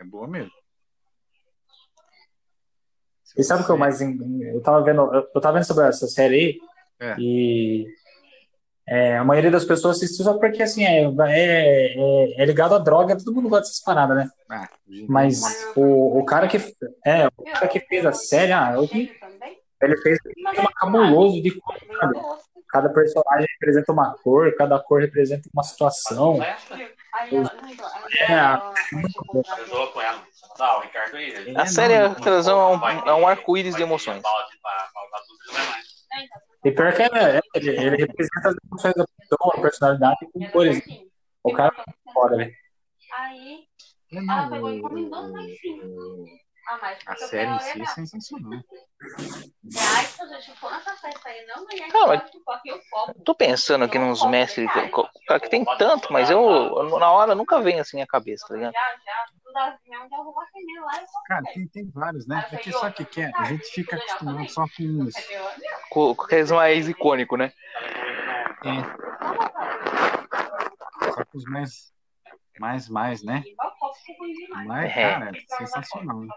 É boa mesmo. Se E sabe o que eu mais. Eu tava vendo, eu eu tava vendo sobre essa série aí, É. e é, a maioria das pessoas assistiu só porque assim, é, é, é, é ligado à droga, todo mundo gosta dessas paradas, né? Ah, Mas o, o cara que é, o cara que fez a série, ah, eu vi, também? ele fez um esquema cabuloso de cor, sabe? Cada personagem representa uma cor, cada cor representa uma situação. É, aí. A série é, é um, é um arco-íris de emoções. E pior que é, é, ele, ele representa as emoções da pessoa, a personalidade com cores. O cara é foda, velho. Aí É, ela pegou e o- encomendou lá em cima. A mais A série em si é olha, sensacional. não Ah, mas-. Tô pensando aqui nos mestres, co- cara, que tem tanto, mas eu, na hora nunca vem assim a cabeça, tá ligado? Cara, tem, tem vários, né? É que sabe o que que é? A gente fica acostumado só com os. Com com aqueles mais icônico, né? É, só com os mais. Mais, mais, né? Mas, É. cara, é sensacional. né?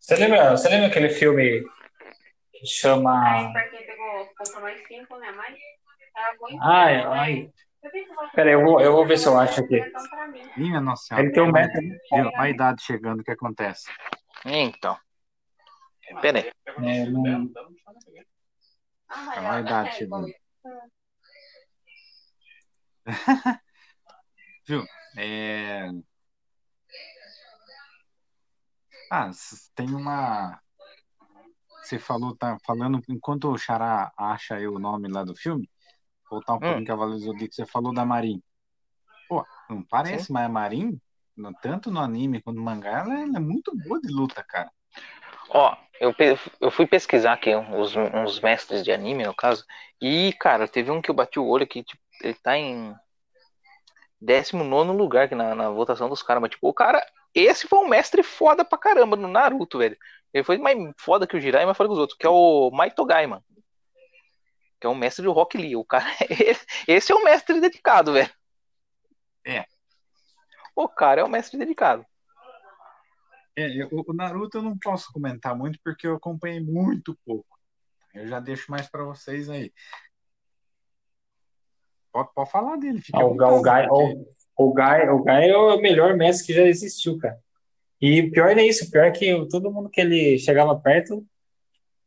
Você lembra, você lembra aquele filme que chama. porque pegou, comprou mais cinco, né? Mas era muito. Ai, ai. Pera aí, eu vou, eu vou ver se eu acho aqui. Minha nossa senhora. Ele tem um metro. Olha a idade chegando, o que acontece? Então. Pera aí. É, não- Olha a idade chegando. [LAUGHS] [LAUGHS] Viu? É... Ah, tem uma. Você falou, tá falando, enquanto o Xará acha aí o nome lá do filme, voltar um pouquinho em Cavaleiro do Zodíaco, você falou da Marin. Pô, não parece, mas a Marin, tanto no anime quanto no mangá, ela, ela é muito boa de luta, cara. Ó, eu, eu fui pesquisar aqui uns, uns mestres de anime, no caso, e, cara, teve um que eu bati o olho que, tipo, ele tá em 19 lugar aqui na, na votação dos caras, mas, tipo, o cara, esse foi um mestre foda pra caramba no Naruto, velho. Ele foi mais foda que o Jirai, mas foda que os outros, que é o Maitogai, mano. Que é o mestre do Rock Lee. O cara, [LAUGHS] esse é o mestre dedicado, velho. É. O cara é o mestre dedicado. É, eu- o Naruto eu não posso comentar muito porque eu acompanhei muito pouco. Eu já deixo mais pra vocês aí. Pode, pode falar dele, fica Ah, o, Gai, porque- o, Gai, o Gai é o melhor mestre que já existiu, cara. E o pior é isso, o pior é que todo mundo que ele chegava perto,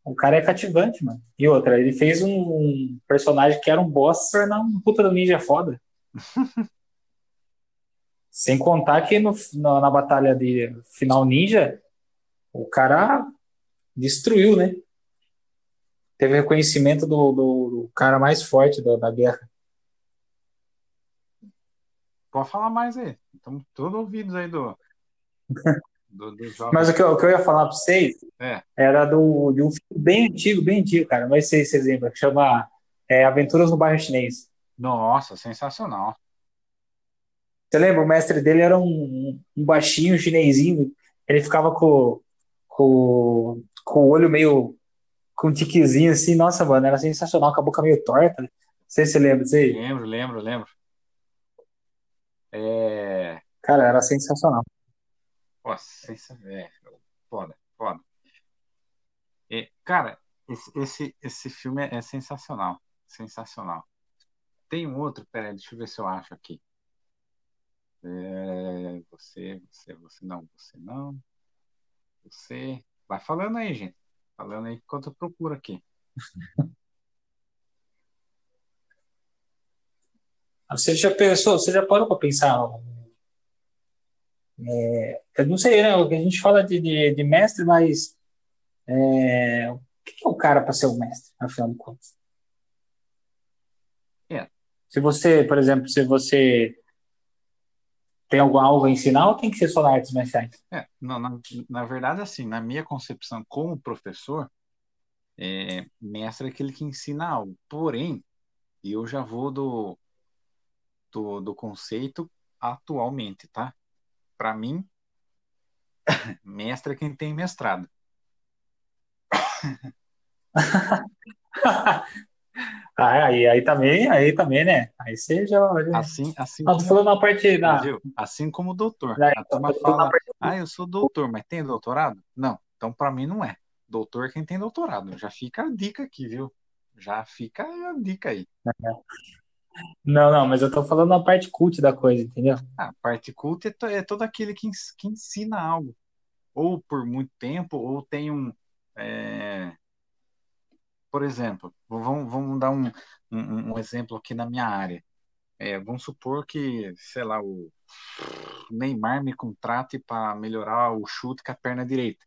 o cara é cativante, mano. E outra, ele fez um, um personagem que era um boss se tornar um puta do ninja foda. [LAUGHS] Sem contar que no, na, na batalha de final ninja, o cara destruiu, né? Teve reconhecimento do, do, do cara mais forte da, da guerra. Pode falar mais aí. Estamos todos ouvidos aí do, [LAUGHS] do, do. Mas o que, eu, o que eu ia falar pra vocês É. era do, de um filme bem antigo, bem antigo, cara. Não sei se vocês lembram, que chama é, Aventuras no Bairro Chinês. Nossa, sensacional. Você lembra? O mestre dele era um, um baixinho chinesinho. Ele ficava com, com, com o olho meio. com um tiquezinho assim. Nossa, mano, era sensacional, com a boca meio torta. Não sei se você lembra disso aí. Lembro, lembro, lembro. É. Cara, era sensacional. Nossa, sensa- é, foda, foda. É, cara, esse, esse, esse filme é, é sensacional. Sensacional. Tem um outro, peraí, deixa eu ver se eu acho aqui. É, você, você, você não, você não. Você. Vai falando aí, gente. Falando aí enquanto eu procuro aqui. [LAUGHS] Você já pensou, você já parou pra pensar? É, eu não sei, né? O que a gente fala de, de, de mestre, mas é, o que é o cara para ser o mestre, afinal de contas? É. Se você, por exemplo, se você tem algum, algo a ensinar, ou tem que ser só na artes marciais? É, não, na, na verdade, assim, na minha concepção como professor, é, mestre é aquele que ensina algo. Porém, eu já vou do, do, do conceito atualmente, tá? Para mim, [LAUGHS] mestre é quem tem mestrado. [LAUGHS] Ah, aí, aí também, aí também, né? Aí já... Assim, assim tô falando na parte da. viu? Assim como doutor. da- A turma falando na fala, parte- ah, eu sou doutor, mas tem doutorado? Não. Então, para mim, não é. Doutor é quem tem doutorado. Já fica a dica aqui, viu? Já fica a dica aí. Não, não, mas eu tô falando na parte cult da coisa, entendeu? A parte culta é, to- é todo aquele que, ens- que ensina algo. Ou por muito tempo, ou tem um. é, Por exemplo, vamos, vamos dar um, um, um exemplo aqui na minha área. É, vamos supor que, sei lá, o Neymar me contrate para melhorar o chute com a perna direita.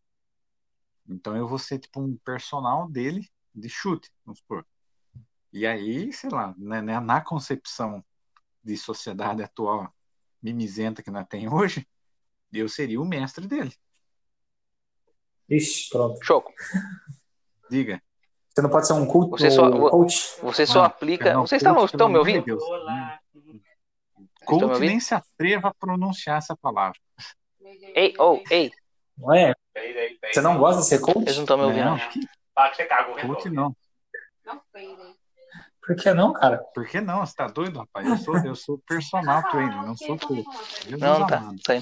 Então eu vou ser tipo um personal dele de chute, vamos supor. E aí, sei lá, né, né, na concepção de sociedade atual mimizenta que nós tem hoje, eu seria o mestre dele. Ixi, pronto. Choco. Diga. Você não pode ser um culto Você só- coach. Você só Não, aplica. não, Vocês coach, estão me ouvindo? Deus. Olá. Estão me Coach ouvindo? nem se atreva a pronunciar essa palavra. Ei, oh, ei, é? Peidei. Você não gosta de ser coach? eles não estão me ouvindo. Não, não. Ah, que cagou, coach não. Não. Por que não, cara? Por que não? Você tá doido, rapaz? Eu sou, eu sou personal trainer, não sou coach. Não, não tá. tá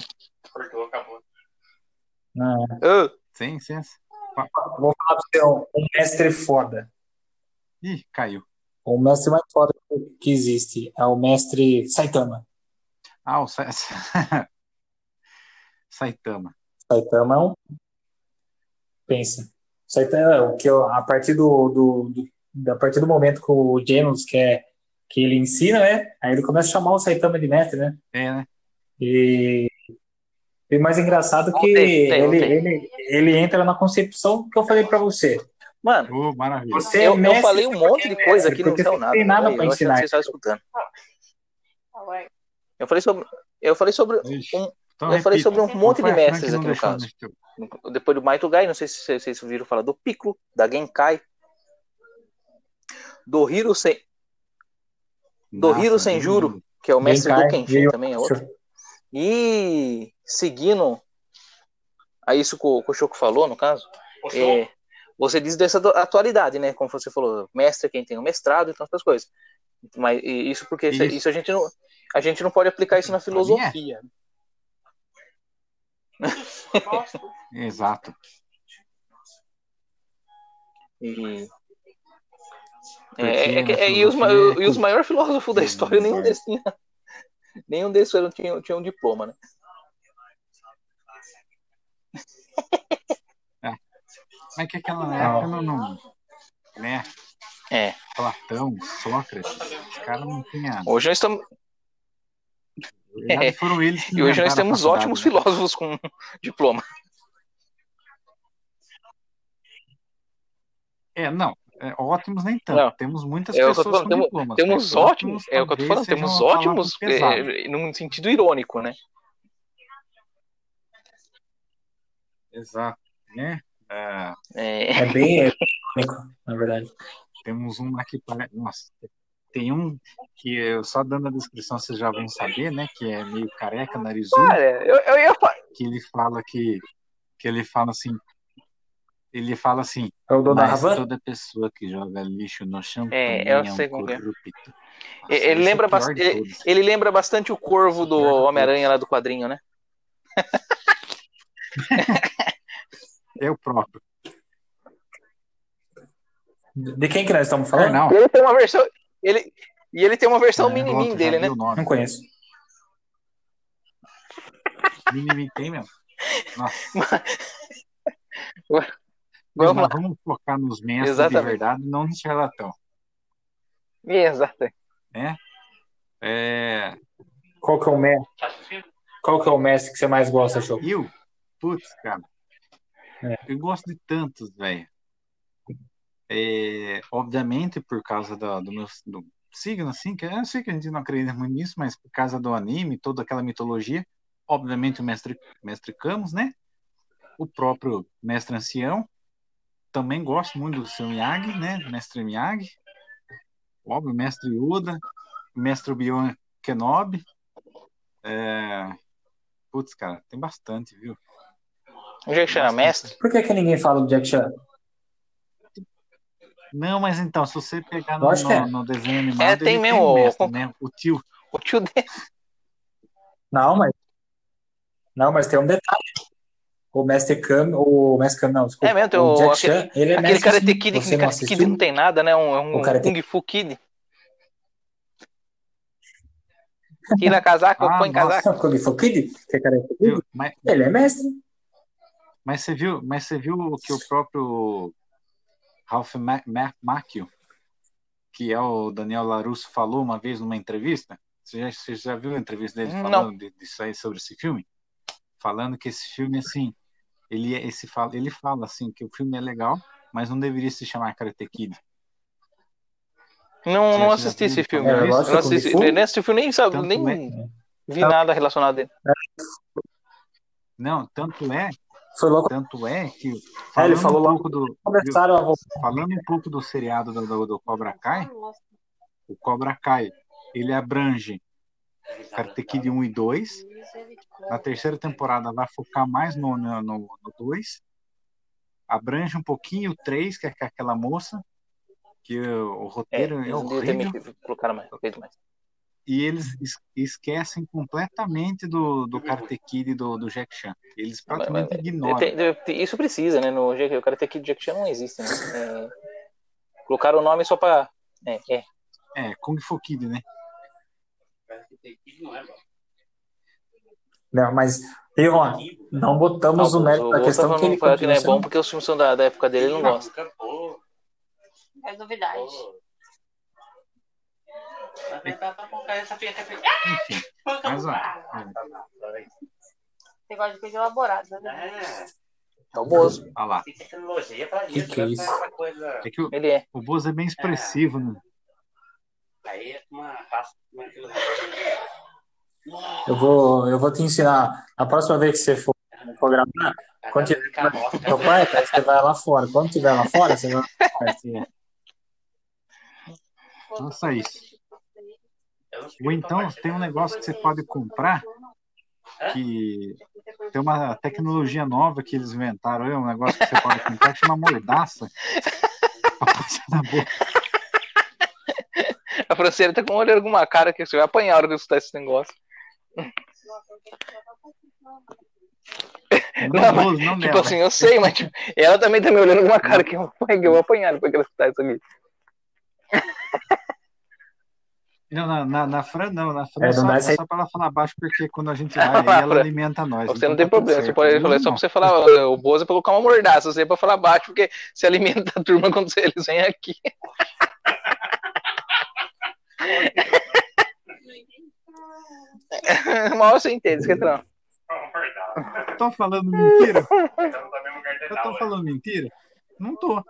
acabou. Não. Ô, Sem licença. Vou falar pra você um, um mestre foda. Ih, caiu. O mestre mais foda que existe é o mestre Saitama. Ah, o Sa... [LAUGHS] Saitama. Saitama é um. Pensa. Saitama, o que eu, a partir do, do, do- a partir do momento que o Genos quer que ele ensina, né? Aí ele começa a chamar o Saitama de mestre, né? É, né? E, e mais engraçado que Voltei, voltei, ele, voltei. ele, ele entra na concepção que eu falei pra você. mano, maravilha. Você é eu, eu mestre falei um monte de coisa aqui, não você nada. tem nada eu achei ensinar. estavam escutando. Ué. Eu falei sobre. Eu falei sobre. Ixi. um- Então, eu falei repita. sobre um monte de Fran mestres aqui no caso. Depois do Maito Gai, não sei se vocês ouviram falar do Piccolo, da Genkai, do Hiro, Sen, do Nossa, Hiro Senjuro, que é o mestre do Kenshin também, é outro. E seguindo a isso que o, que o Choco falou, no caso, é, você diz dessa atualidade, né? Como você falou, mestre é quem tem o mestrado e tantas coisas. Mas isso porque isso, Isso. isso a gente não a gente não pode aplicar isso na é. filosofia. [LAUGHS] Exato. E, é, é que- na é, e, os, é e os maiores filósofos da história, nenhum é. desses tinha, [LAUGHS] nenhum desses eram- tinha, tinha um diploma, né? [LAUGHS] Mas que aquela Não. época não, não. Né? É. Platão, Sócrates, os caras não tinham. Hoje nós estamos verdade, foram eles que e hoje nós temos ótimos né? filósofos com diploma. É, não. É, ótimos nem tanto. Não. Temos muitas É pessoas falando, com temos, diplomas. temos ótimos, é o que eu tô falando, temos ótimos pesada. é, num sentido irônico, né? Exato. Né? É, É, É bem [LAUGHS] irônico, na verdade. temos um aqui para. Nossa, tem um que eu só dando a descrição vocês já vão saber, né? Que é meio careca, narizudo, Cara, eu, eu ia falar. que ele fala que. Que ele fala assim. Ele fala assim, É o dono da toda pessoa que joga lixo no chão É, eu é um sei como que é. corrupto. Ele- Nossa, ele é lembra de ele-. Ele lembra bastante o corvo do. Homem-Aranha lá do quadrinho, né? [LAUGHS] É o próprio. De quem que nós estamos falando? Carnal. E ele tem uma versão. Ele, e ele tem uma versão É, mini-min Pronto, dele, né? Não conheço. Mini tem mesmo. [LAUGHS] Nossa. Vamos Mas lá. vamos focar nos mestres Exatamente. de verdade, não nos charlatão. Exato. É, Qual que é o mestre? Qual que é o mestre que você mais gosta, show? eu, putz, cara, É. eu gosto de tantos, velho. É, obviamente, por causa do, do meu do signo, assim, que eu sei que a gente não acredita muito nisso, mas por causa do anime, toda aquela mitologia, obviamente o mestre, mestre Camus, né? O próprio mestre ancião. Também gosto muito do seu Miyagi, né? Mestre Miyagi. Óbvio, mestre Yoda, mestre Obi-Wan Kenobi. É... Putz, cara, tem bastante, viu? O Jack Chan é mestre? Por que, que ninguém fala do Jack Chan? Não, mas então, se você pegar no, que é. no, no desenho animado, É, tem mesmo, tem um o- mestre, né? O tio. O tio dele. Não, mas. Não, mas tem um detalhe. O Mestre Kami, o Mestre Kami, não, desculpa. É mesmo, o o- Jack aquele- Chan, ele é Aquele mestre Karate. Kid, aquele não Kid não tem nada, né? Um, é um O Karate- Kung Fu Kid. [LAUGHS] Tira casaco, Ah, põe nossa. casaco. [LAUGHS] Kung Fu Kid? Que é Karate Kid? Viu? Mas, Ele é mestre. mas você viu, mas você viu o que o próprio Ralph Ma- Ma- Macchio, que é o Daniel Larusso, falou uma vez numa entrevista? Você já, você já viu a entrevista dele falando de- disso aí sobre esse filme? Falando que esse filme, assim, ele, é- esse fala, ele fala assim que o filme é legal, mas não deveria se chamar Karate Kid. Não, Você não assisti esse filme. É, Eu não assisti, Fu. nem assisti o filme, nem, sabe, Tanto nem é- vi nada relacionado a ele. Não, tanto é, Foi louco. tanto é que É, ele falando falou um do, Começaram a falando um pouco do seriado do, do, do Cobra Kai, o Cobra Kai, ele abrange Karate Kid 1 e 2. Na terceira temporada vai focar mais no 2. No, no, no dois. Abrange um pouquinho o 3, que é aquela moça. Que o, o É, roteiro é, ter horrível. colocaram mais, feito mais. E eles es- esquecem completamente do, do Karate Kid e do, do Jack Chan. Eles praticamente Mas- ignoram. Tem- tem- Isso precisa, né? No o Karate Kid Jack Chan não existe, né? É, colocaram o nome só pra. É, é. É, Kung Fu Kid, né? Não é, bom. Não, mas e, ó, não botamos Ah, o mérito da questão que ele falando que não é continua bom porque os filmes são da, da época dele, ele não gosta. É novidade. Enfim, mas ó, Você gosta de coisa elaborada, né? É, É o Bozo. olha lá. tem tecnologia pra Que isso. que é vai isso? É que o, Ele é. o Bozo é bem expressivo, né? Aí é uma raça. Eu vou, eu vou te ensinar. A próxima vez que você for, gravar, Quando tiver- quarto, aí você vai lá fora. Quando tiver lá fora, você vai lá fora. assim, Faça isso. eu não sei Ou então tem um negócio que você pode comprar que tem uma tecnologia nova que eles inventaram, é um negócio que você pode comprar que chama mordaça. [LAUGHS] pra passar na boca. [LAUGHS] A Franciele tá com olhando alguma cara que você vai apanhar a hora que eu escutar esse negócio. Não, Não, Bozo, não Tipo assim, eu sei, mas tipo, ela também tá me olhando com uma cara que eu, vou apanhar depois que ela escutar isso aqui. Não, na, na, na Fran não, na Fran É, é, não só, é aí. só pra ela falar baixo, porque quando a gente [LAUGHS] vai, aí ela alimenta nós. Você não então tem tá problema, você pode Eu falar só não. pra você falar, o Bozo é pra colocar uma mordaça, você é pra falar baixo, porque se alimenta a turma quando eles vêm aqui. [LAUGHS] [LAUGHS] Uma hora você entende, esquece não. Falando mentira? [LAUGHS] Eu tô falando mentira? Não tô.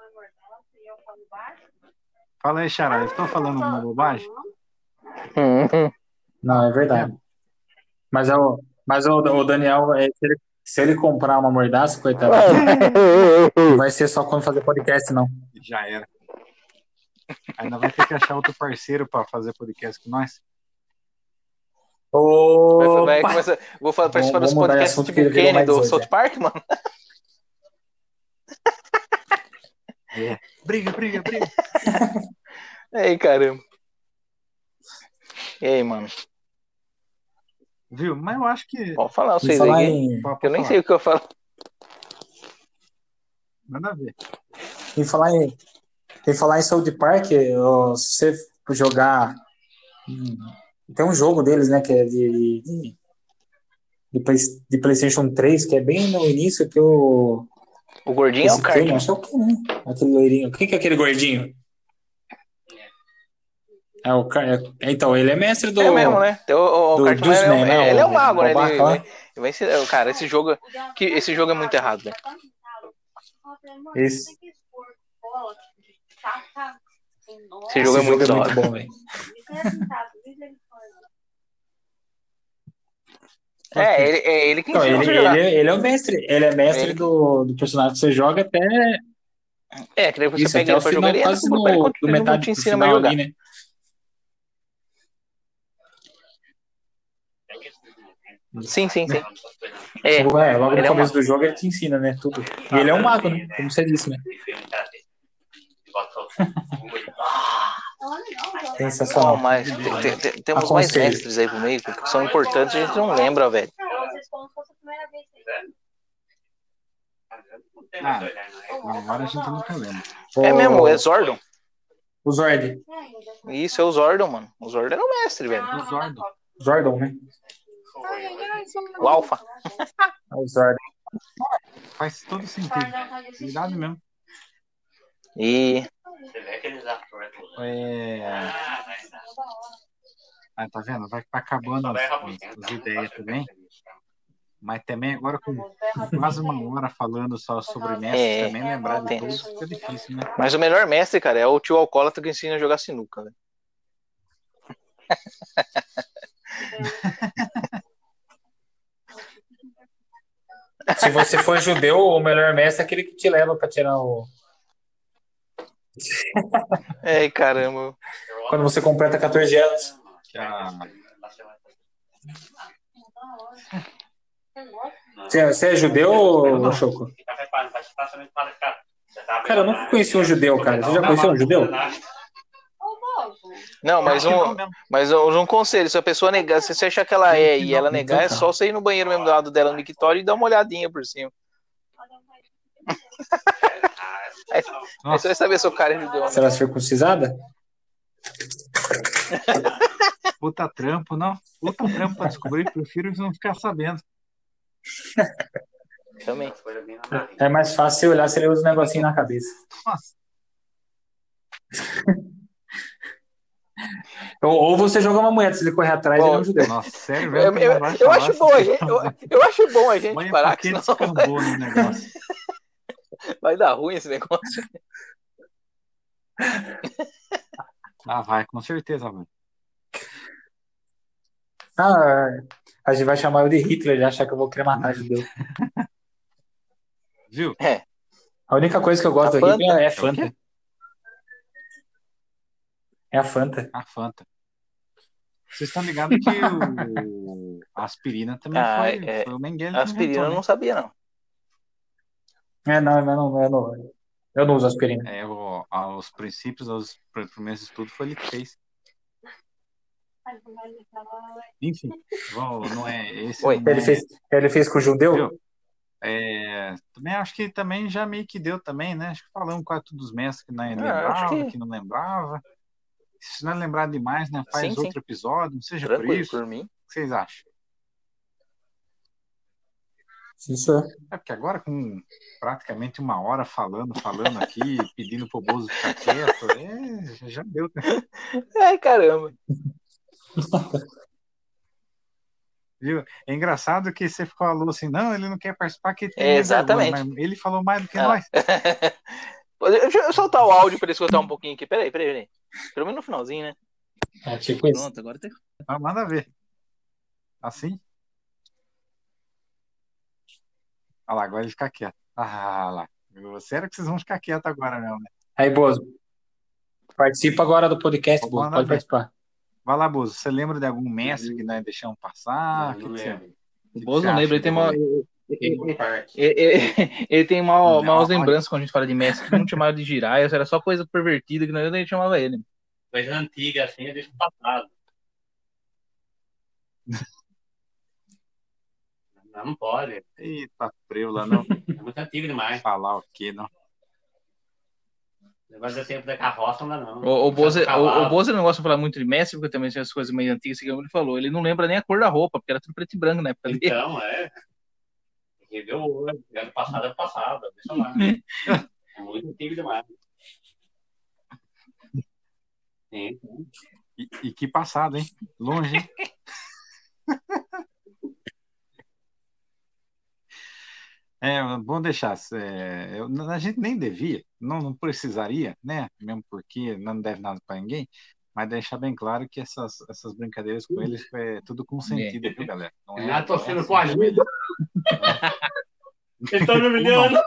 Fala aí, Xará, eu tô falando uma bobagem? Não, é verdade. Mas, o, mas o, o Daniel, é, se, ele, se ele comprar uma mordaça, coitado, não [LAUGHS] vai ser só quando fazer podcast, não. Já era. Ainda vai ter que achar outro parceiro pra fazer podcast com nós. Vai, vai Opa! começar, vou falar, participar Vamos dos podcasts tipo Kenny do dois, South né? Park, mano. Briga, briga, briga. [LAUGHS] Ei, caramba. Ei, mano. Viu? Mas eu acho que. Pode falar E vocês falar aí. em, Pode Eu nem falar. sei o que eu falo. Nada a ver. em falar em, em falar em South Park, ó, se você jogar. hum, Tem um jogo deles, né? Que é de, de, de, Play- de PlayStation 3, que é bem no início que o. O gordinho é o. Kenny, acho que é o Kenny, né? Aquele loirinho. Quem que é aquele gordinho? É o Car- é- Então, ele é mestre do. É mesmo, né? Tem o, o, o do Cartman, ele, é, né? ele é O mago, né? Ele, ele ensinar. Cara, esse jogo, que, esse jogo é muito errado, velho. Esse, Esse jogo é muito jogo é muito bom, velho. É, ele, é ele que Então, ensina ele, ele, é- ele é o mestre. Ele é mestre Ele- do, do personagem que você joga até É, que daí você isso, pega ele o pra final, jogar, ele entra quase ele no, do metade te ensina mais a final jogar. ali, né? Sim, sim, sim. É, É, logo no é um começo do jogo ele te ensina, né? Tudo. E ele é um mago, né? Como você disse, né? Não, Sensacional. mas tem- tem- tem- temos mais mestres aí pro meio que são importantes e a gente não lembra, velho. Ah, não, agora a gente nunca lembra. É mesmo, é Zordon. O Zord. Isso, é o Zordon, mano. O Zordon era o mestre, velho. O Zordon. Zordon, né? O Alpha. É o Zord. Faz todo sentido. Cuidado mesmo. E Você vê aqueles atores. É... Ah, tá vendo? Vai acabando as, as- as ideias também. Mas também agora com quase uma hora falando só sobre mestre, É, também lembrar de tem tudo isso. fica difícil, né? Mas o melhor mestre, cara, é o tio alcoólatra que ensina a jogar sinuca, velho. Se você for judeu, o melhor mestre é aquele que te leva pra tirar o. [LAUGHS] Ei, caramba. Quando você completa 14 anos. Que a, Você, você é judeu, ô, Choco? Cara. Tá eu nunca conheci um judeu, cara. Você já conheceu um judeu? Não, mas um, mas um, um conselho, se a pessoa negar, se você achar que ela é e ela negar, é só você ir no banheiro mesmo do lado dela no mictório e dar uma olhadinha por cima. Nossa, vai saber se o cara é judeu. Será circuncisada? puta trampo, não. Puta trampo pra descobrir, prefiro não ficar sabendo. Também. É mais fácil você olhar se ele usa um negocinho na cabeça. Nossa, [LAUGHS] Ou, você joga uma moeda, se ele correr atrás, ele é um judeu. nossa, sério, Eu, velho. eu- eu acho bom a gente, eu, eu acho bom a gente Olha parar, descambou no negócio. [LAUGHS] vai dar ruim esse negócio. Ah, vai, com certeza, vai. Ah, a gente vai chamar eu de Hitler, ele acha que eu vou querer matar judeu. [LAUGHS] Viu? A única coisa que eu gosto A do Hitler é É Fanta. É a Fanta. A Fanta. Vocês estão ligados que o... a [LAUGHS] aspirina também Ah, foi, é. foi o Mengele que Aspirina inventou, eu né? não sabia, não. É, não, mas não, eu não, eu não uso aspirina. É, o, a- os princípios, os pr- primeiros estudos foi ele que fez. Enfim, vamos- não é esse. Oi. não é- Ele fez, ele fez com o judeu? É, também acho que também já meio que deu também, né? Acho que falamos quase todos os meses que não Ah, lembrava, que... que- não lembrava. Se não lembrar demais, né? Faz Sim, sim. outro episódio, não seja por Tranquilo, isso. por mim. O que vocês acham? Sim, senhor. É porque agora com praticamente uma hora falando, falando aqui, [LAUGHS] pedindo pro Bozo ficar quieto, é, já deu. [LAUGHS] Ai, caramba. Viu? É engraçado que você falou assim, não, ele não quer participar, que tem É, exatamente. ele falou mais do que Ah. nós. [LAUGHS] Deixa eu soltar o áudio pra ele escutar um pouquinho aqui. Peraí, peraí, peraí. Pelo menos no finalzinho, né? É tipo isso. Pronto, agora tem. Ah, manda ver. Assim? Olha lá, agora ele fica quieto. Ah lá. Sério que vocês vão ficar quietos agora mesmo, né? Aí, Bozo. Participa agora do podcast, Bozo. Pode participar. Vai lá, Bozo. Você lembra de algum mestre que nós deixamos passar? O que que O que Bozo não lembra, ele tem uma. [LAUGHS] Ele, tem mal, Não, maus lembranças quando a gente fala de mestre. Todo mundo chamava de Jiraiya, era só coisa pervertida que nós nem chamava ele. Coisa antiga assim, eu deixo passado. [LAUGHS] Não, não pode. Eita, preula, não É muito antigo demais. falar o quê, não. O negócio do tempo da carroça não dá, não. O, o, Bozo, o, o Bozo não gosta de falar muito de mestre, porque também tem as coisas meio antigas, que ele falou. Ele não lembra nem a cor da roupa, porque era tudo preto e branco na época dele. Então, é. O olho. Ano passado é passado. Deixa lá. É muito antigo demais. Sim, sim. E, e que passado, hein? Longe, hein? [LAUGHS] É, bom deixar. é, eu- a gente nem devia, não, não precisaria, né? Mesmo porque não deve nada para ninguém, mas deixar bem claro que essas, essas brincadeiras com eles é tudo com sentido, viu, galera? Não é, Já tô não é sendo assim, com ajuda. Eles estão me humilhando.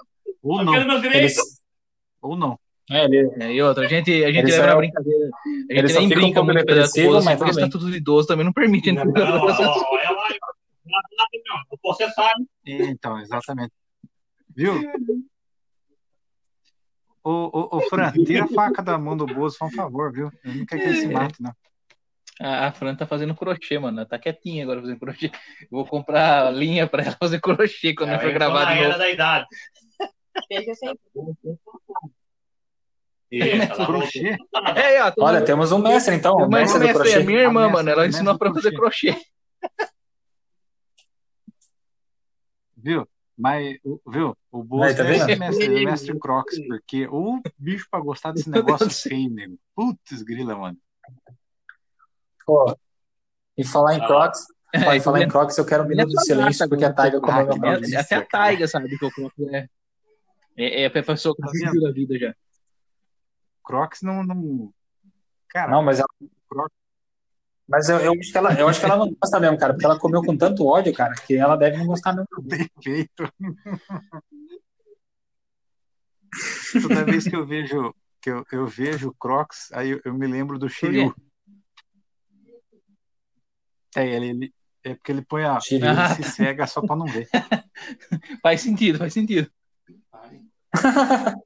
Ou não, meus direitos. Eles, ou não. é, ele, É, e outra, a gente, a gente leva só- brincadeira. A gente nem brinca um muito com o depressivos, Bozo, mas porque tudo está tudo idoso também não permite. Não, ó, ó, olha lá. Você sabe. Então, exatamente. Viu? Ô, ô, ô, Fran, tira a faca da mão do Bozo, por favor, viu? Eu não quero que ele se mate, não. A, a Fran tá fazendo crochê, mano. Ela tá quietinha agora fazendo crochê. Eu vou comprar linha pra ela fazer crochê quando É, for eu tô gravar na de era novo. da idade. Veja sempre. Isso, ela [LAUGHS] Crochê? É, ó, olha, uma- temos um mestre, então. Um uma mestre do mestre, crochê. é minha irmã, A mestre- mano. Ela mestre ensinou pra fazer crochê. Viu? Mas, o- viu? O Bozo Aí, tá é esse vendo? mestre, mestre Crocs, porque o bicho pra gostar desse [LAUGHS] negócio feio, nego. Putz, grila, mano. Pô, e falar em Ah. Crocs, É, e falar em Crocs, eu quero um minuto de silêncio, porque a Taiga comeu meu Ah, Crocs. que Até a Taiga sabe que eu coloco, né? É, é a pessoa que Tá tá vendo? vivendo a vida já. Crocs não. não... Cara, Não, mas ela. Crocs. Mas eu, eu, acho que ela, eu acho que ela não gosta mesmo, cara, porque ela comeu com tanto ódio, cara, que ela deve não gostar mesmo. defeito. Toda vez que eu vejo que eu, eu vejo Crocs, aí eu, eu me lembro do Shiryu. É, ele, ele, É porque ele põe a. Shiryu. Ele se cega só pra não ver. [LAUGHS] Faz sentido, faz sentido. [LAUGHS]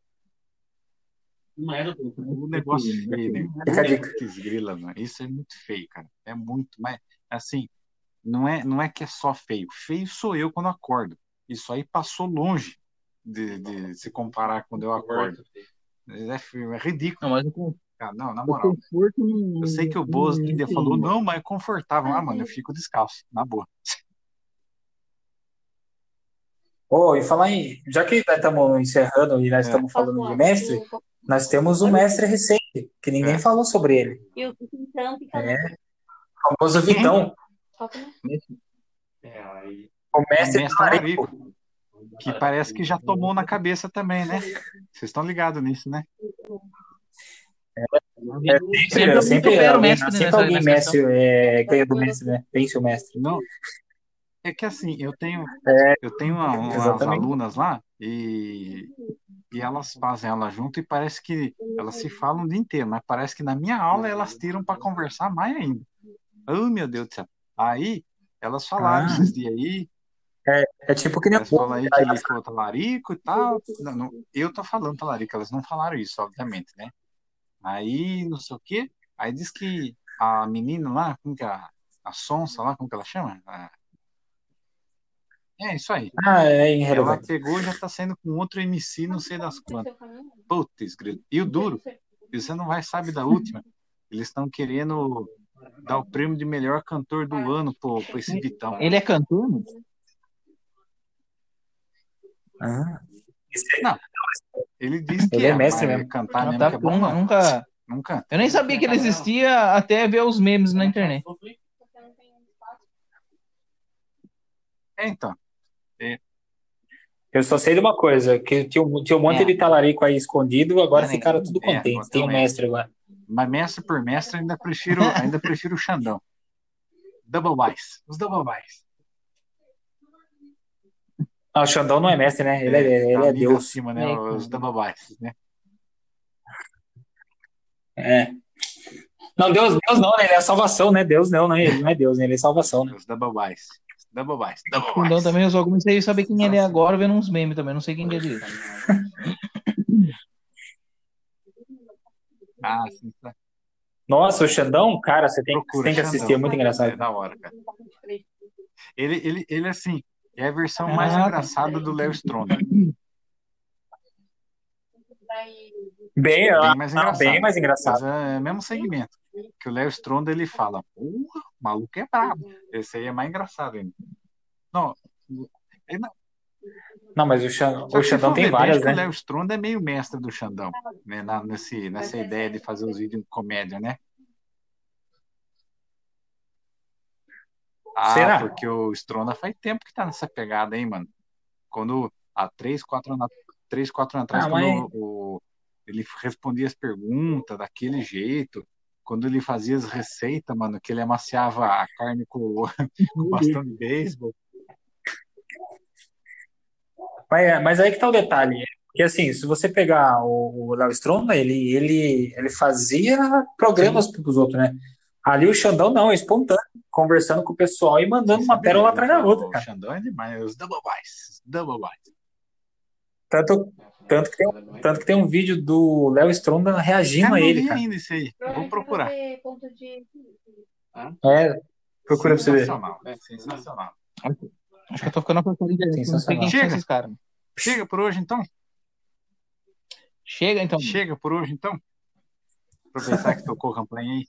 Não era do O negócio feio, né? Fica a dica. Putz, grila, mano. Isso é muito feio, cara. É muito, mas assim, não é, não é que é só feio. Feio sou eu quando acordo. Isso aí passou longe de, de se comparar quando eu acordo. É, feio, é ridículo, Não, mas o cara. Não, na moral. Eu sei que o Boas ainda falou, não, mas é confortável. Ah, mano, eu fico descalço, na boa. Oh, e falar em. Já que nós estamos encerrando e nós É. estamos falando de mestre, nós temos um mestre recente, que ninguém É. falou sobre ele. E o fica É. O famoso Vitão, É, aí. o mestre mestre talarico. talarico. Que parece que já tomou na cabeça também, né? Vocês estão ligados nisso, né? É, Sempre sempre, alguém sempre, o alguém, mestre sempre alguém mestre é, ganha do mestre, né? Vence o mestre. Não. É que assim, eu tenho, É. eu tenho uma- umas alunas lá e, e elas fazem aula junto e parece que elas se falam o dia inteiro, mas parece que na minha aula elas tiram para conversar mais ainda. Oh, meu Deus do céu. Aí elas falaram Ah. esses dias aí, É tipo que nem elas falam aí que ele falou talarico e tal. Não, não, eu tô falando talarico, elas não falaram isso, obviamente, né? Aí, não sei o quê. Aí diz que a menina lá, como que é a, a Sonsa lá, como que ela chama? A- É isso aí. Ah, é Ela irrelevante. pegou e já tá saindo com outro MC, não sei das quantas. Putz, grilo. E o duro, você não vai saber da última. Eles estão querendo dar o prêmio de melhor cantor do ano pro, pro esse Vitão. Ele é cantor? Ah, Ele disse que Ele é é, mestre mesmo. cantar Ah, mesmo tá, que é bom, nunca, não. nunca- Nunca. Eu nem sabia que ele existia até ver os memes na internet. É, então. Eu só sei de uma coisa, que tinha um, tinha um monte É. de talarico aí escondido, agora É, ficaram tudo é, contentes. agora Tem um mestre agora. Mas mestre por mestre, ainda prefiro, [LAUGHS] ainda prefiro o Xandão. Double Wise. Os Double Wise. Ah, o Xandão não é mestre, né? Ele é, ele tá é ali Deus. acima, né? É, Os Double Wise, né? É. Não, Deus, Deus não, né? Ele é salvação, né? Deus não, né? Ele não é Deus, né? Ele é salvação, né? Os Double Wise. Double Wise. Double Então Wise. também eu só comecei a saber quem ele é agora vendo uns memes também. Não sei quem que é direito. [LAUGHS] Ah, sim, tá. Nossa, o Xandão, cara, você tem, você tem que Xandão. assistir, é muito É engraçado. da hora, cara. Ele, ele, ele assim, é a versão mais Ah, tá. engraçada do Léo Stronda. Bem, Bem ah, mais engraçado. bem mais Mas engraçado. é o mesmo segmento. Que o Léo Stronda ele fala, porra, o maluco é brabo. Esse aí é mais engraçado ainda. Não, ele não- Não, mas o, Xan, o Xandão tem várias, né? O Léo Stronda é meio mestre do Xandão, né? Na, nesse, nessa ideia de fazer os vídeos de comédia, né? Ah, Será? porque o Stronda faz tempo que tá nessa pegada, hein, mano? Quando, há três, quatro anos, três, quatro anos atrás, Ah, quando mas- o, o- ele respondia as perguntas daquele jeito, quando ele fazia as receitas, mano, que ele amaciava a carne com, [LAUGHS] com bastão de beisebol. Mas, mas aí que tá o detalhe. Porque assim, se você pegar o, o Léo Stronda, ele, ele, ele fazia programas pros outros, né? Ali o Xandão não, é espontâneo, conversando com o pessoal e mandando uma pérola atrás da outra, O. Xandão é demais, os double buys, double buys. Tanto, tanto, que tem, um- tanto que tem um vídeo do Léo Stronda reagindo Cara, a ele, cara. ainda isso aí. Vou procurar. É, procura pra você ver. Sensacional, é sensacional. Acho que eu tô ficando internet. Não sei Sensacional. Chega. esses caras. Chega por hoje, então? Chega então. Chega por hoje, então? Aproveitar que tocou a campanha aí.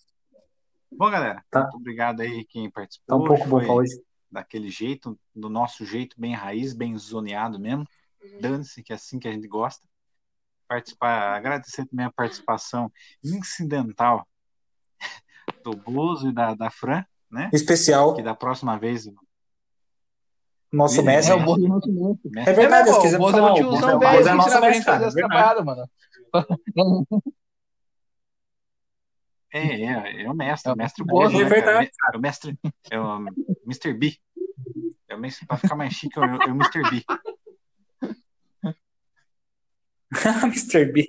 Bom, galera, Tá. muito obrigado aí quem Tá participou. um pouco bom hoje. daquele jeito, do nosso jeito, bem raiz, bem zoneado mesmo. Dane-se, que é assim que a gente gosta. Participar, agradecer também a participação incidental [LAUGHS] do Bozo e da, da Fran, né? Especial, Que da próxima vez. nosso Ele- mestre. É o Bozo nosso mestre. É verdade, é, pô, o Bozo é o tiozão velho é que fazer as é verdade. trabalhadas, mano. É, é, é o mestre, É o mestre Bozo, Bozo, é né, verdade? É o mestre, é o Mr. B. É o mestre, pra ficar mais chique, é o, é o Mr. B. [LAUGHS] Mr. B.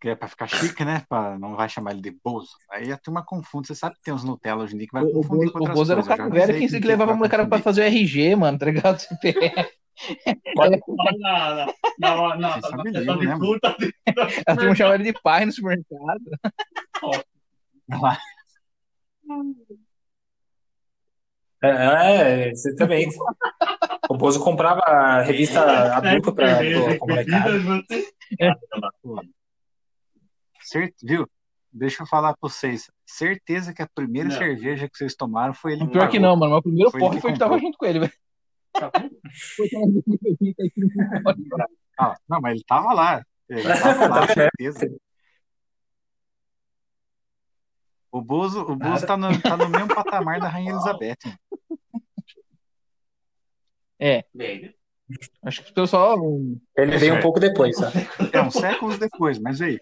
que é pra ficar chique, né? Pra, não vai chamar ele de Bozo. Aí a turma confunde. Você sabe que tem uns Nutella hoje em dia que vai O, o, confundir Bozo- com o outras Bozo era o cara velho que, que quem levava a molecada pra fazer o RG, mano, tá ligado? [LAUGHS] CPF. Olha na, na, de né. [LAUGHS] A turma chamava ele de pai no supermercado. É, é, você também. O Bozo comprava a revista adulta pra, pra, pra molecada. Cert... Viu? Deixa eu falar pra vocês. Certeza que a primeira Não. cerveja que vocês tomaram foi ele Pior que não, mano. Meu primeiro Foi porre ele foi que tava junto com ele, velho. Ah, não, mas ele tava lá. Ele tava lá, [LAUGHS] certeza. O Bozo, o Bozo tá, no, tá no mesmo patamar da Rainha Elizabeth. É, Bem, acho que o pessoal. Ele veio um pouco depois, tá? É, uns séculos depois, mas aí.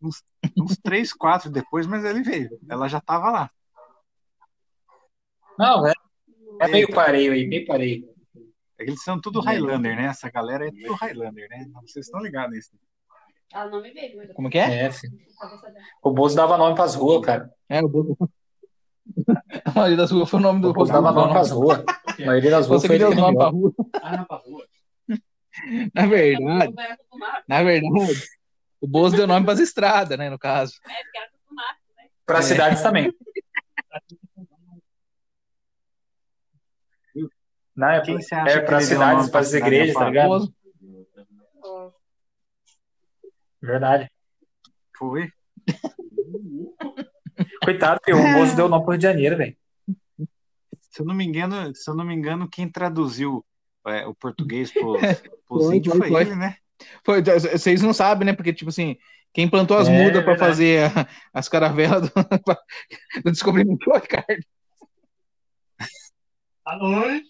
Uns, uns três, quatro depois, mas ele veio. Ela já tava lá. Não, é, é meio Eita. pareio aí, meio pareio. Eles são tudo Highlander, né? Essa galera é tudo Highlander, né? Vocês estão ligados nisso. Ela não me veio, mas eu Como que é? É. O Bozo dava nome pras ruas, cara. É, o Bozo. A maioria das ruas foi o nome do O Bozo dava nome pras ruas. A maioria das ruas Você foi deu nome pra nomeou. rua. ah, não, pra rua. [LAUGHS] Na verdade, na verdade, o Bozo deu nome pras estradas, né, no caso. É, porque era do Mar. Para cidades também. Não, é, Quem você acha é para cidades, para as igrejas, tá ligado? Bozo. Verdade. Foi. [LAUGHS] Coitado, que o Bozo [LAUGHS] deu nome pro Rio de Janeiro, velho. Se eu não me engano, se eu não me engano, quem traduziu é, o português pros [LAUGHS] Foi, índios foi, foi, foi. ele, né? Foi, vocês não sabem, né? Porque, tipo assim, quem plantou as É, mudas pra verdade. fazer a- as caravelas do, [LAUGHS] do descobrimento foi o Ricardo. Noite.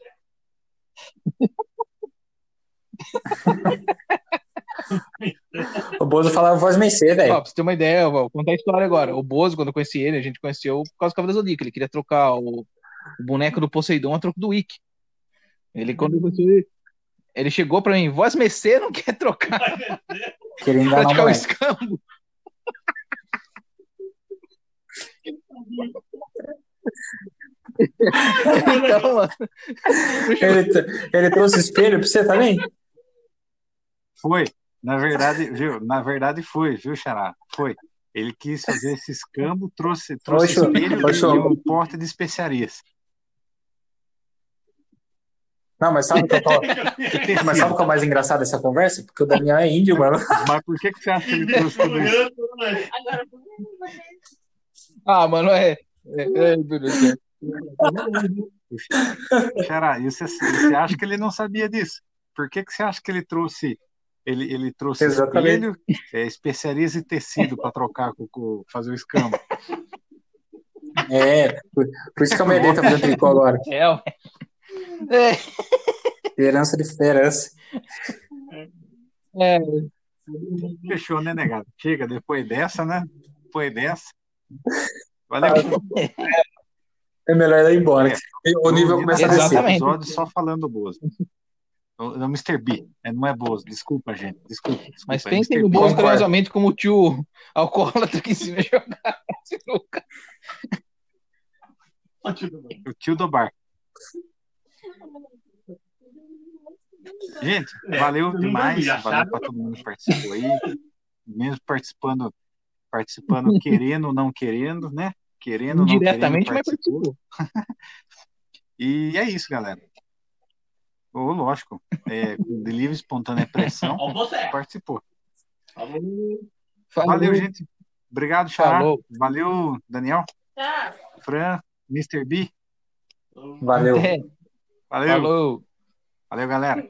O Bozo falava voz Mercê, velho. pra você ter uma ideia, eu vou contar a história agora. O Bozo, quando eu conheci ele, a gente conheceu por causa do Cavaleiro Zodíaco. Ele queria trocar o, o boneco do Poseidon a troco do Wiki. Ele, quando eu conheci ele, ele chegou pra mim, voz Mercê não quer trocar, Queria enganar o praticar o escambo. Então, mano, Ele, ele trouxe espelho pra você também? Foi. Na verdade, viu? Na verdade foi, viu, Xará? Foi. Ele quis fazer esse escambo, trouxe, trouxe espelho e um porte de especiarias. Não, mas sabe o que eu tô... [LAUGHS] Mas sabe o que é o mais engraçado dessa conversa? Porque o Daniel é índio, mano. Mas por que, que você acha que ele trouxe tudo isso? Você. ah, mano, é. é, é céu. Xará, e você, você acha que ele não sabia disso? Por que, que você acha que ele trouxe ele, ele trouxe Exatamente. espelho, é, especiarias e tecido para trocar com, com fazer o escambo? É, por, por isso que a Medei tá fazendo tricô agora. É, é, Herança de herança. é, Fechou, né, negado? Chega, depois dessa, né? Depois dessa. Valeu. É melhor ir embora. É. O nível começa a descer. Exatamente. episódio só falando do Bozo. Não, não, Mr. B. É, não é Bozo. Desculpa, gente. Desculpa. desculpa Mas é pensem no. Bozo Concordo. carinhosamente como o tio alcoólatra que ensina a jogar sinuca. O tio do bar. Gente, É, valeu todo mundo demais. Valeu para todo mundo que participou aí. Mesmo participando, participando, querendo ou não querendo, né? Querendo ou não querendo, participou. [LAUGHS] E é isso, galera. Ô, lógico. É, de livre espontânea pressão, Ó, você. participou. Falou. Valeu, gente. Obrigado, Xará. Falou. Valeu, Daniel, Tá. Fran, Mr. B. Valeu. É, Valeu. falou. Valeu, galera.